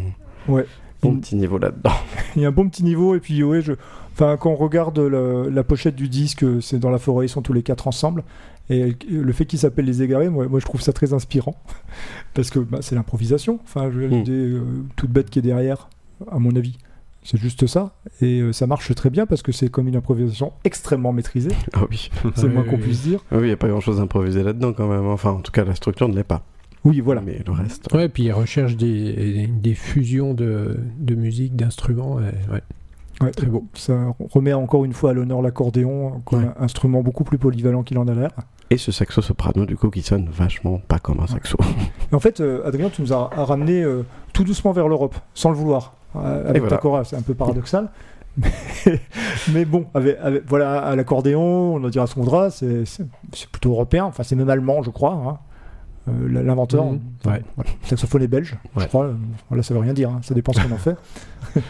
S1: Ouais.
S2: bon petit niveau là-dedans.
S1: Il y a un bon petit niveau, et puis ouais, je... enfin, quand on regarde la pochette du disque, c'est dans la forêt, ils sont tous les quatre ensemble. Et le fait qu'ils s'appellent les égarés, moi, moi je trouve ça très inspirant. Parce que bah, c'est l'improvisation. Enfin, je veux dire,
S2: Mm.
S1: l'idée euh, toute bête qui est derrière, à mon avis. C'est juste ça. Et euh, ça marche très bien parce que c'est comme une improvisation extrêmement maîtrisée.
S2: Ah oui.
S1: C'est le
S4: Ouais,
S1: moins qu'on
S4: oui,
S1: puisse dire.
S2: Ah oui, il n'y a pas grand-chose d'improvisé là-dedans quand même. Enfin, en tout cas, la structure ne l'est pas.
S1: Oui, voilà.
S2: Mais le reste.
S4: Ouais, puis il recherche des, des fusions de, de musique, d'instruments. Ouais.
S1: Ouais,
S4: Très beau.
S1: Ça remet encore une fois à l'honneur l'accordéon comme
S2: Ouais.
S1: un instrument beaucoup plus polyvalent qu'il en a l'air.
S2: Et ce saxo soprano du coup qui sonne vachement pas comme un saxo.
S1: Et en fait, euh, Adrien, tu nous as, as ramené euh, tout doucement vers l'Europe, sans le vouloir. Euh, avec
S2: voilà.
S1: ta chora, c'est un peu paradoxal. Mais, mais bon, avec, avec- voilà, à l'accordéon, on en dira ce qu'on voudra, c'est c'est- c'est plutôt européen, enfin c'est même allemand, je crois. hein. Euh, L'inventeur, voilà. le saxophone est belge, je crois. Euh, Voilà, ça veut rien dire, hein, ça dépend ce qu'on en fait.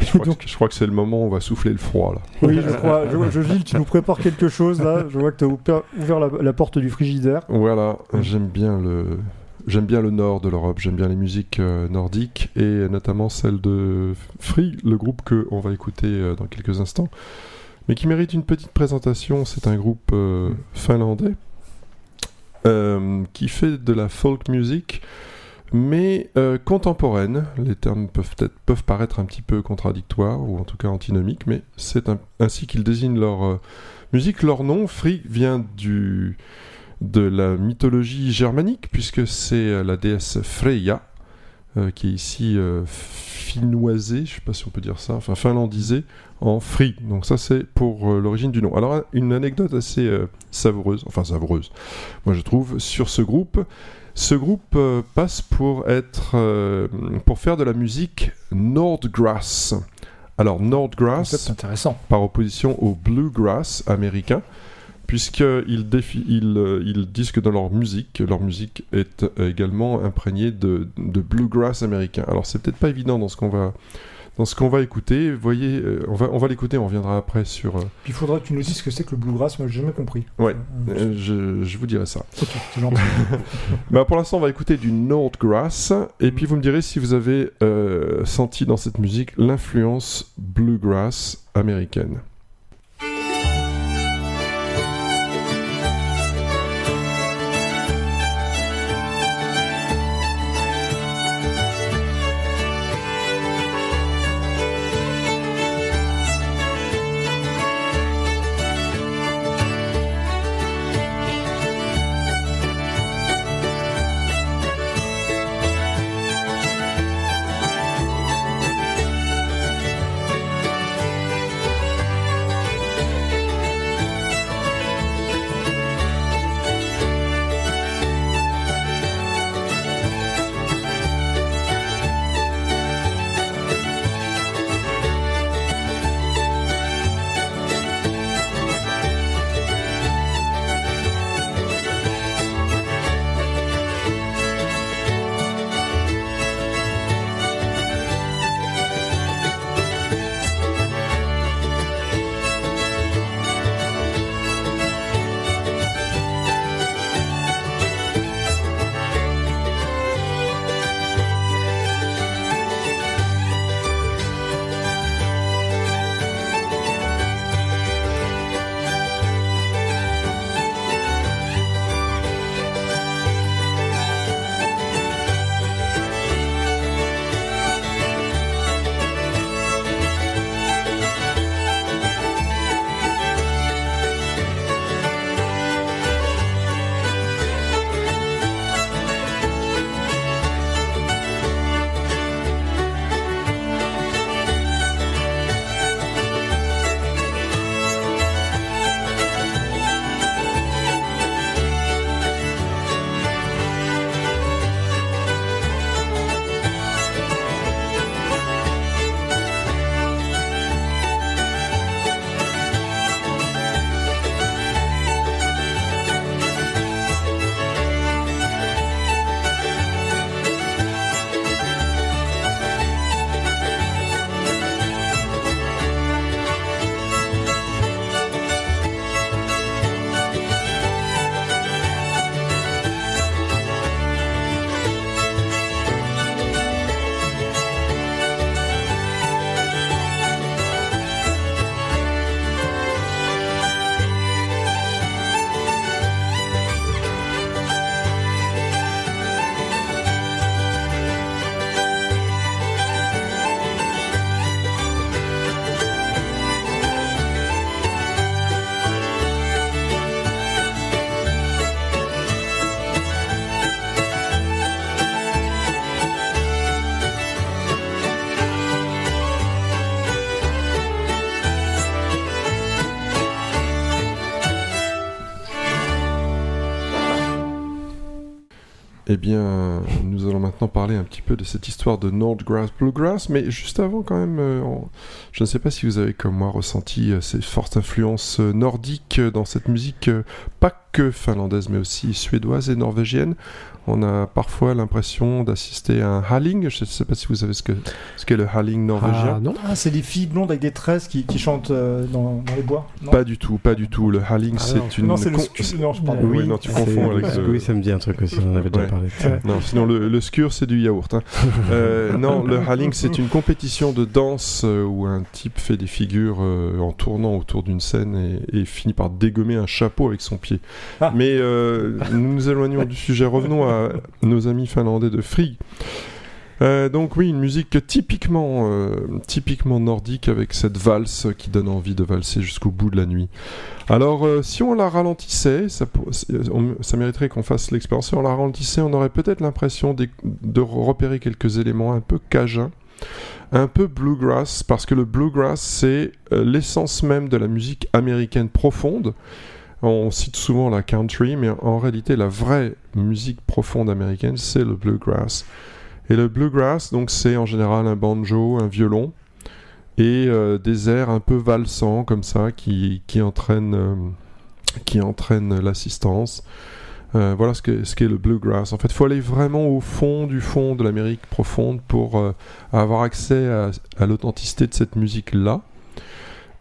S3: Je crois,
S1: Donc-
S3: que, je crois que c'est le moment où on va souffler le froid là.
S1: Oui, je crois. Je, je Gilles, tu nous prépares quelque chose là. Je vois que tu as ouvert, ouvert la, la porte du frigidaire.
S3: Voilà, j'aime bien le j'aime bien le nord de l'Europe, j'aime bien les musiques euh, nordiques et notamment celle de Free, le groupe que on va écouter euh, dans quelques instants, mais qui mérite une petite présentation. C'est un groupe euh, finlandais qui fait de la folk music, mais contemporaine. Les termes peuvent être peuvent paraître un petit peu contradictoires ou en tout cas antinomiques, mais c'est ainsi qu'ils désignent leur musique. Leur nom, Free, vient du de la mythologie germanique, puisque c'est euh, la déesse Freya, euh, qui est ici euh, finnoisée, je sais pas si on peut dire ça, enfin finlandisée, en Free. Donc ça c'est pour euh, l'origine du nom. Alors une anecdote assez savoureuse, enfin savoureuse, moi je trouve, sur ce groupe. Ce groupe passe pour être, pour faire de la musique Nordgrass. Alors Nordgrass,
S1: intéressant.
S3: par opposition au bluegrass américain, puisqu'ils ils, euh, ils disent que dans leur musique, leur musique est euh, également imprégnée de, de bluegrass américain. Alors c'est peut-être pas évident dans ce qu'on va dans ce qu'on va écouter. Voyez, euh, on va on va l'écouter, on reviendra après sur. euh,
S1: Puis il faudra que tu nous dises ce que c'est que le bluegrass. Moi, j'ai jamais compris.
S3: Ouais.
S1: Euh,
S3: je, je vous dirai ça.
S1: ok, c'est gentil.
S3: Bah, pour l'instant, on va écouter du Nordgrass, et puis vous me direz si vous avez senti dans cette musique l'influence bluegrass américaine. Eh bien, nous allons maintenant parler un petit peu de cette histoire de Nordgrass Bluegrass, mais juste avant quand même, euh, je ne sais pas si vous avez comme moi ressenti euh, ces fortes influences euh, nordiques euh, dans cette musique, euh, pas que finlandaise, mais aussi suédoise et norvégienne. On a parfois l'impression d'assister à un halling. Je ne sais pas si vous savez ce que ce qu'est le halling norvégien.
S4: Ah non
S1: Ah, c'est les filles blondes avec des tresses qui, qui chantent euh, dans, dans les bois non?
S3: Pas du tout, pas du tout. Le halling,
S2: Ah
S3: c'est une.
S1: Non, c'est le
S3: con-
S1: Non, je parle
S3: Oui,
S1: oui.
S3: non, tu
S2: C'est-
S3: confonds avec le-
S2: Oui, ça me dit un truc aussi, on en avait déjà
S3: Ouais.
S2: parlé.
S3: Non, sinon le, le skur c'est du yaourt. hein. Euh, non, le halling c'est une compétition de danse où un type fait des figures euh, en tournant autour d'une scène et, et finit par dégommer un chapeau avec son pied.
S1: Ah.
S3: Mais euh, nous nous éloignons du sujet. Revenons à nos amis finlandais de Free. Euh, donc oui, une musique typiquement, euh, typiquement nordique avec cette valse qui donne envie de valser jusqu'au bout de la nuit. Alors euh, si on la ralentissait, ça, pour- on- ça mériterait qu'on fasse l'expérience. Si on la ralentissait, on aurait peut-être l'impression d'é- de repérer quelques éléments un peu cajuns, un peu bluegrass, parce que le bluegrass c'est euh, l'essence même de la musique américaine profonde. On cite souvent la country, mais en réalité la vraie musique profonde américaine c'est le bluegrass. Et le bluegrass, donc, c'est en général un banjo, un violon et euh, des airs un peu valsants comme ça qui, qui entraînent, euh, qui entraînent l'assistance. Euh, voilà ce qu'est le bluegrass. En fait, il faut aller vraiment au fond du fond de l'Amérique profonde pour euh, avoir accès à, l'authenticité de cette musique-là.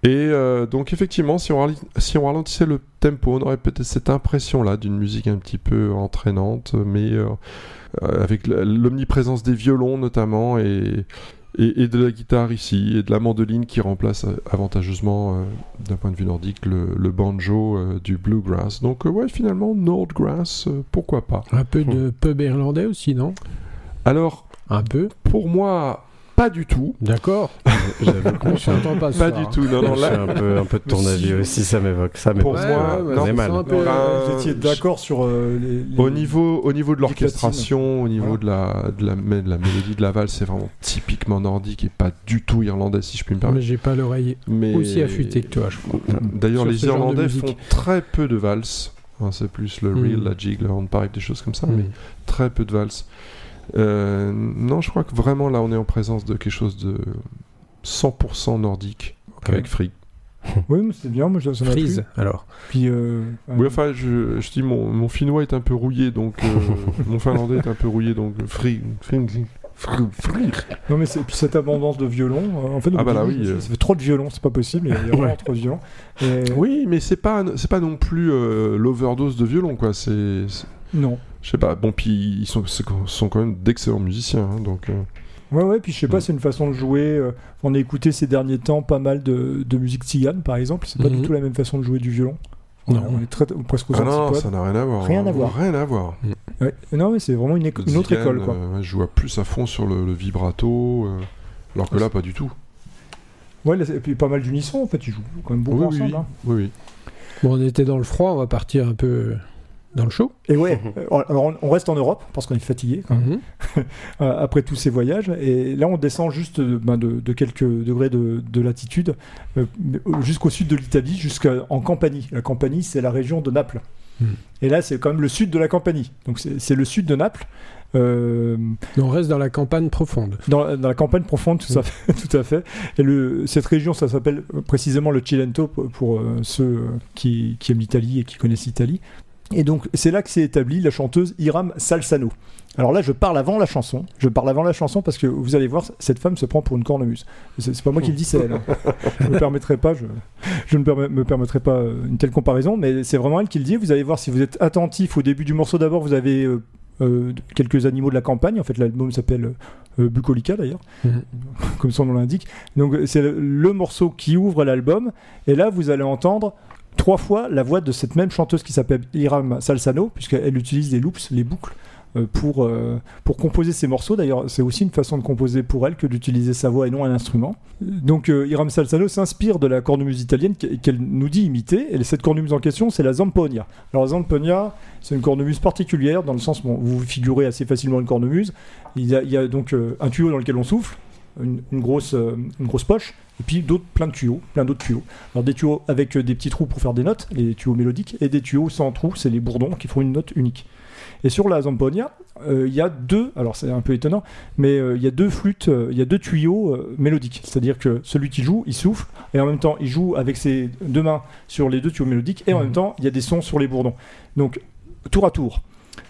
S3: Et euh, donc effectivement, si on, si on ralentissait le tempo, on aurait peut-être cette impression-là d'une musique un petit peu entraînante, mais avec l'omniprésence des violons notamment et, et, et de la guitare ici et de la mandoline qui remplace euh, avantageusement euh, d'un point de vue nordique le, le banjo euh, du bluegrass. Donc euh, ouais, finalement Nordgrass, pourquoi pas.
S4: Un peu de pub irlandais aussi, non?
S3: Alors
S4: Un peu
S3: pour moi, pas du tout.
S4: D'accord.
S2: J'avoue que
S4: On s'entend pas
S3: Pas du
S4: hein.
S3: tout. Non, non,
S2: je
S3: là,
S2: suis un peu, un peu de ton
S1: Mais
S2: avis
S1: si-
S2: aussi, ça m'évoque. Ça
S3: Pour moi, non,
S4: c'est
S2: mal.
S4: un peu-
S1: Euh,
S3: Ben,
S1: vous étiez d'accord sur euh, les, les-
S3: Au niveau, au niveau de l'orchestration, au niveau
S1: Voilà.
S3: de, la, de, la, de la mélodie de la valse, c'est vraiment typiquement nordique et pas du tout irlandais, si je puis me
S4: Mais
S3: permettre.
S4: j'ai pas l'oreille
S3: Mais...
S4: aussi affûtée que toi, je crois.
S3: D'ailleurs, les Irlandais font très peu de valses. Hein, c'est plus le
S4: Mm.
S3: reel, la jig, le hornpipe, des choses comme ça,
S4: Mm.
S3: mais très peu de valses. Euh, non, je crois que vraiment là, on est en présence de quelque chose de 100% nordique avec Free.
S1: Oui, mais c'est bien, moi ça m'a.
S4: Freeze, alors.
S1: Puis, euh,
S3: Oui, enfin, je, je dis mon, mon finnois est un peu rouillé, donc euh, mon finlandais est un peu rouillé, donc free, free.
S1: Non mais c'est puis cette abondance de violon. euh, en fait,
S3: Ah bah là, oui,
S1: ça,
S3: euh.
S1: ça fait trop de violon, c'est pas possible. Il y a, vraiment trop de violon. Et-
S3: Oui, mais c'est pas c'est pas non plus euh, l'overdose de violon, quoi. C'est-
S1: Non.
S3: je sais pas. Bon, puis ils sont, quand même d'excellents musiciens, hein, donc. euh,
S1: Ouais, ouais. Puis je sais pas,
S3: Mm.
S1: c'est une façon de jouer. euh, on a écouté ces derniers temps pas mal de, de musique tzigane, par exemple. C'est pas du tout la même façon de jouer du violon. On,
S4: Non.
S1: on est très, presque aux
S3: Ah non, ça n'a rien à voir.
S1: Rien
S3: hein.
S1: à voir.
S3: Rien à voir.
S1: Ouais. Non, mais c'est vraiment une, éco-
S3: Le
S1: une autre école, quoi.
S3: euh, je joue plus à fond sur le, le vibrato, euh, alors que là, pas du tout.
S1: Ouais, là, et puis pas mal d'unisson, en fait. Ils jouent quand même beaucoup
S3: Oui,
S1: ensemble.
S3: oui,
S1: hein.
S3: oui, oui.
S4: Bon, on était dans le froid, on va partir un peu dans le chaud.
S1: Et ouais, euh, alors on- reste en Europe parce qu'on est fatigué quand même.
S4: Mhm.
S1: euh, après tous ces voyages. Et là, on descend juste de, ben, de- de quelques degrés de, de latitude euh, jusqu'au sud de l'Italie, jusqu'en Campanie. La Campanie, c'est la région de Naples.
S4: Hmm.
S1: Et là, c'est quand même le sud de la Campanie. Donc, c'est le sud de Naples. Euh,
S4: on reste dans la campagne profonde.
S1: dans, dans la campagne profonde, tout, ça fait, tout à fait. Et le, cette région, ça s'appelle précisément le Cilento pour, pour, euh, ceux qui, qui aiment l'Italie et qui connaissent l'Italie. Et donc, c'est là que s'est établie la chanteuse Hiram Salsano. Alors là, je parle avant la chanson. Je parle avant la chanson parce que vous allez voir, cette femme se prend pour une cornemuse. C'est pas moi qui le dis, c'est elle. hein. je me permettrai pas, je, je ne me permettrai pas euh, une telle comparaison, mais c'est vraiment elle qui le dit. Vous allez voir si vous êtes attentif au début du morceau. D'abord, vous avez euh, euh, quelques animaux de la campagne. En fait, l'album s'appelle euh, Bucolica d'ailleurs,
S4: Mhm.
S1: comme son nom l'indique. Donc, c'est le, le morceau qui ouvre l'album. Et là, vous allez entendre trois fois la voix de cette même chanteuse qui s'appelle Hiram Salsano, puisqu'elle utilise les loops, les boucles. euh, Pour, euh, pour composer ses morceaux, d'ailleurs, c'est aussi une façon de composer pour elle que d'utiliser sa voix et non un instrument. Donc, euh, Hiram Salsano s'inspire de la cornemuse italienne qu- qu'elle nous dit imiter, et cette cornemuse en question, c'est la Zamponia. Alors, la Zamponia, c'est une cornemuse particulière, dans le sens, bon, vous figurez assez facilement une cornemuse. Il y a, donc un tuyau dans lequel on souffle, une, une grosse, euh, une grosse poche, et puis d'autres, plein de tuyaux, plein d'autres tuyaux. Alors des tuyaux avec euh, des petits trous pour faire des notes, les tuyaux mélodiques, et des tuyaux sans trous, c'est les bourdons qui font une note unique. Et sur la zamponia, euh, il y a deux, alors c'est un peu étonnant, mais euh, il y a deux flûtes, euh, il y a deux tuyaux mélodiques. C'est-à-dire que celui qui joue, il souffle, et en même temps, il joue avec ses deux mains sur les deux tuyaux mélodiques, et en même temps, il y a des sons sur les bourdons. Donc, tour à tour.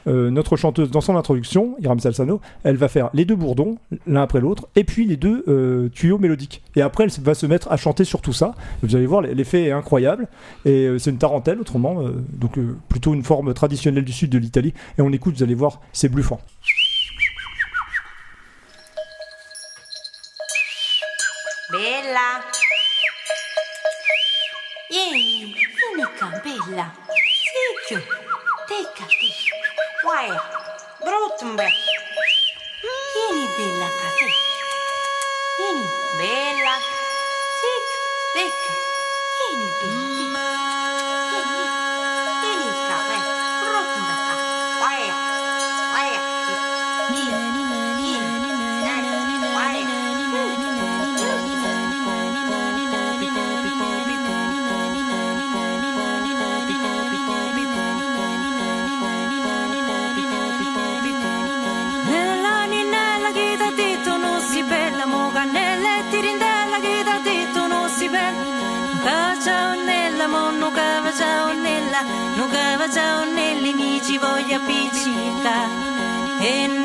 S1: Euh, notre chanteuse, dans son introduction, Iram Salsano, elle va faire les deux bourdons, l'un après l'autre, et puis les deux euh, tuyaux mélodiques. Et après, elle va se mettre à chanter sur tout ça. Vous allez voir, l'effet est incroyable. Et euh, c'est une tarentelle, autrement, donc plutôt une forme traditionnelle du sud de l'Italie. Et on écoute, vous allez voir, c'est bluffant.
S12: Bella. Qua, bella. Sicchio, Teikati, Waia, Brutmbe, Pieni bella cate, Pieni bella,
S8: Sic, take. già nelle amici voglio appiccicare.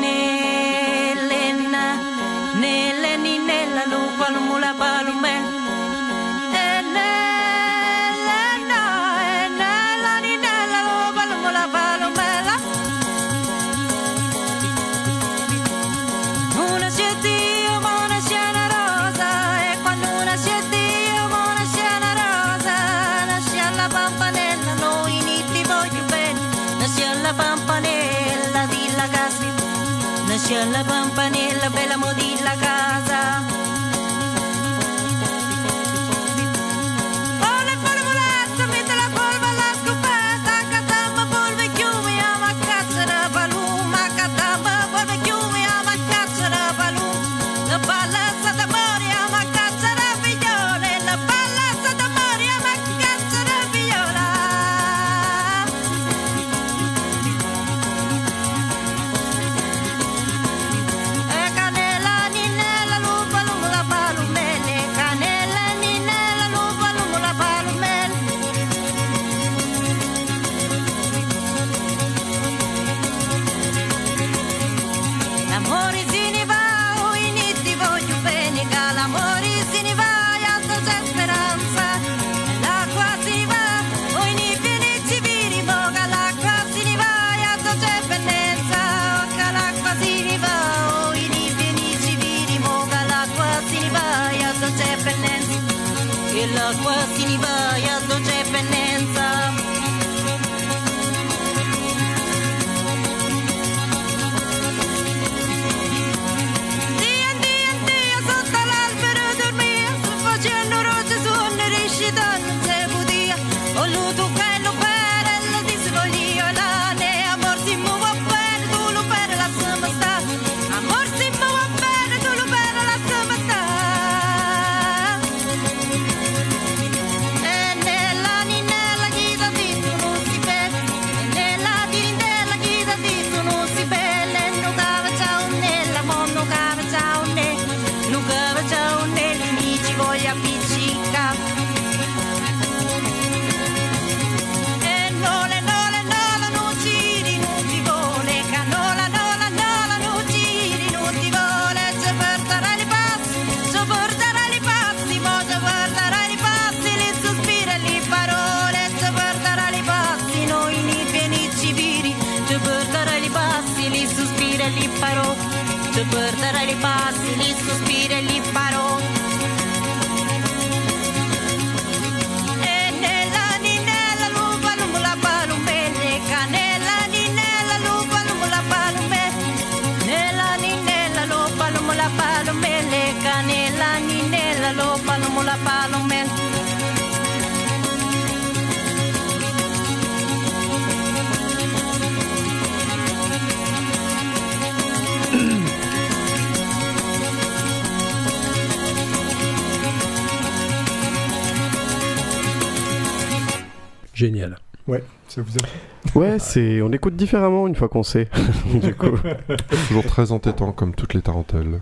S1: Ça vous a...
S2: Ouais, c'est on écoute différemment une fois qu'on sait. du coup.
S3: Toujours très entêtant comme toutes les tarentelles.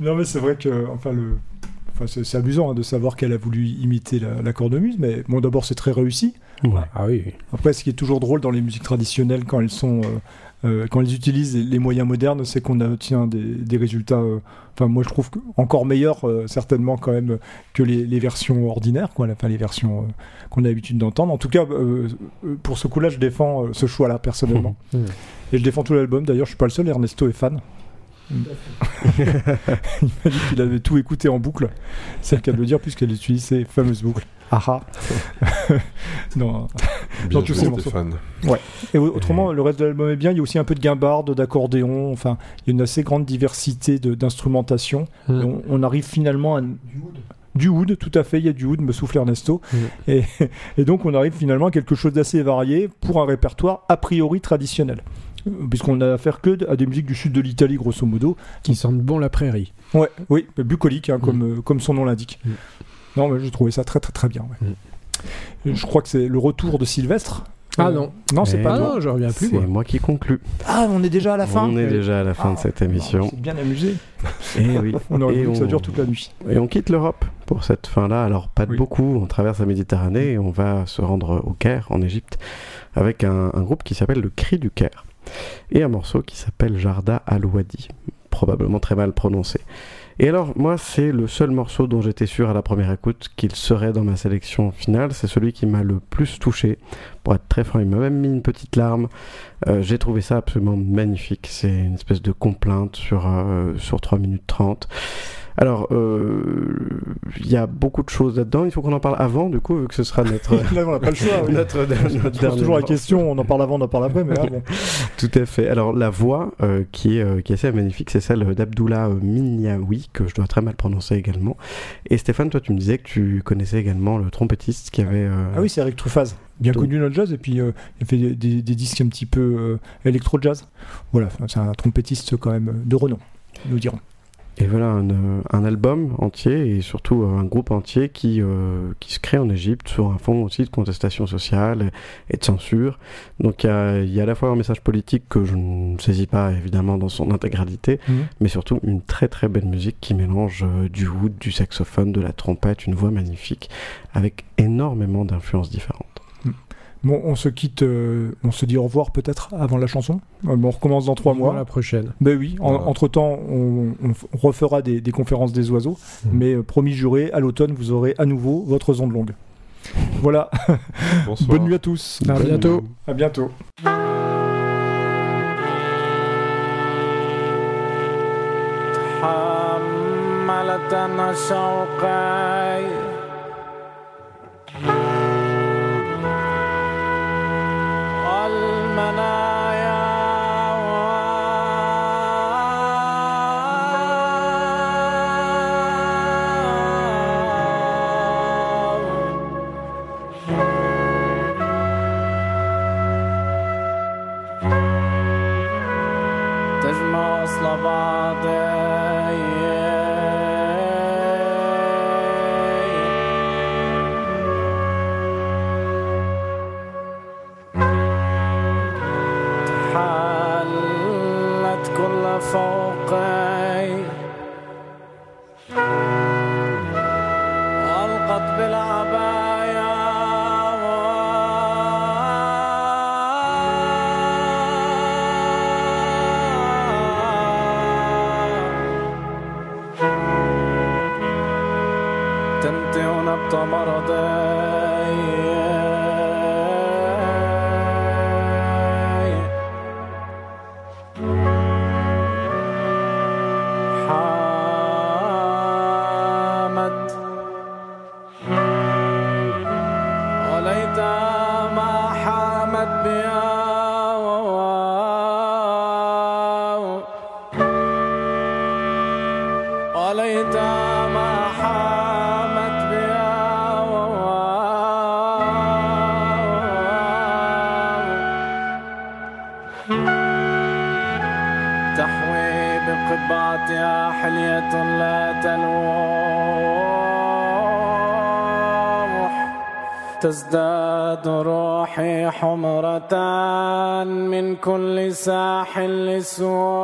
S1: Non, mais c'est vrai que, enfin, le... enfin, c'est, c'est amusant hein, de savoir qu'elle a voulu imiter la, la cornemuse, mais bon, d'abord, c'est très réussi.
S4: Ah oui.
S1: Après, ce qui est toujours drôle dans les musiques traditionnelles, quand elles sont, euh, euh, quand elles utilisent les, moyens modernes, c'est qu'on obtient des, des résultats. euh, Enfin, moi, je trouve que encore meilleurs, euh, certainement quand même, que les, les versions ordinaires, quoi. Enfin, les versions euh, qu'on a l'habitude d'entendre. En tout cas, euh, pour ce coup-là, je défends ce choix-là personnellement. Et je défends tout l'album. D'ailleurs, je suis pas le seul. Ernesto est fan. Il m'a dit qu'il avait tout écouté en boucle. C'est le cas de le dire puisqu'elle utilise ces fameuses boucles. Ah ah. non,
S3: Bien
S1: Dans tous
S3: joué,
S1: ces morceaux.
S3: Stéphane.
S1: et au- autrement, le reste de l'album est bien. Il y a aussi un peu de guimbarde, d'accordéon. Enfin, il y a une assez grande diversité d'instrumentation.
S4: Mm.
S1: On, on arrive finalement à. Du oud, tout à fait, il y a du oud, me souffle Ernesto.
S4: Mm.
S1: Et, et donc on arrive finalement à quelque chose d'assez varié pour un répertoire a priori traditionnel. Euh, Puisqu'on a affaire que à des musiques du sud de l'Italie, grosso modo.
S4: Qui sentent bon la prairie.
S1: Ouais, oui, bucolique, hein, comme, euh, comme son nom l'indique.
S4: Mm.
S1: Non, mais j'ai trouvé ça très très très bien. ouais. Et Je crois que c'est le retour de Sylvestre.
S4: Ah
S1: Euh,
S4: non.
S1: Non, c'est
S2: Eh
S1: pas
S4: Ah
S1: toi.
S4: non, je reviens plus.
S2: C'est
S4: moi.
S2: moi qui conclus.
S1: Ah, on est déjà à la fin.
S2: On est déjà à la fin de
S1: Ah,
S2: cette
S1: On
S2: émission.
S1: s'est bien amusé.
S2: Et oui.
S1: On aurait
S2: Et
S1: que ça
S2: on-
S1: dure toute la nuit.
S2: Et on quitte l'Europe pour cette fin-là. Alors, pas de
S1: Oui.
S2: beaucoup. On traverse la Méditerranée et on va se rendre au Caire, en Égypte, avec un, un groupe qui s'appelle le Cri du Caire. Et un morceau qui s'appelle Jarda Al-Wadi. Probablement très mal prononcé. Et alors, moi, c'est le seul morceau dont j'étais sûr à la première écoute qu'il serait dans ma sélection finale. C'est celui qui m'a le plus touché. Pour être très franc, il m'a même mis une petite larme. Euh, J'ai trouvé ça absolument magnifique. C'est une espèce de complainte sur, euh, sur 3 minutes 30. Alors, euh, il y a beaucoup de choses là-dedans. Il faut qu'on en parle avant, du coup, vu que ce sera notre,
S1: Là, on n'a pas le choix. oui.
S2: notre, notre
S1: Je pose toujours la question, on en parle avant, on en parle après, mais là, bon.
S2: Tout à fait. Alors la voix euh, qui, est, euh, qui est assez magnifique, c'est celle d'Abdullah Minyawi, que je dois très mal prononcer également. Et Stéphane, toi tu me disais que tu connaissais également le trompettiste qui avait... euh,
S1: Ah oui, c'est Eric Truffaz, bien connu dans le jazz, et puis euh, il a fait des, des- des disques un petit peu euh, électro-jazz. Voilà, c'est un trompettiste quand même de renom, nous dirons.
S2: Et voilà un, euh, un album entier et surtout euh, un groupe entier qui, euh, qui se crée en Égypte sur un fond aussi de contestation sociale et de censure. Donc il y y a à la fois un message politique que je ne saisis pas évidemment dans son intégralité, mais surtout une très très belle musique qui mélange euh, du oud, du saxophone, de la trompette, une voix magnifique avec énormément d'influences différentes.
S1: Bon, on se quitte, euh, on se dit au revoir peut-être avant la chanson. Euh, bon, on recommence dans trois mois.
S4: la prochaine.
S1: Ben oui, en-
S3: Voilà.
S1: entre-temps, on, refera des, des conférences des oiseaux,
S4: Mhm.
S1: mais euh, promis juré, à l'automne, vous aurez à nouveau votre zone longue. Voilà,
S3: Bonsoir.
S1: bonne nuit à tous.
S4: À bientôt.
S1: À bientôt.
S13: Ramana. تزداد روحي حمرة من كل ساحل لسوء.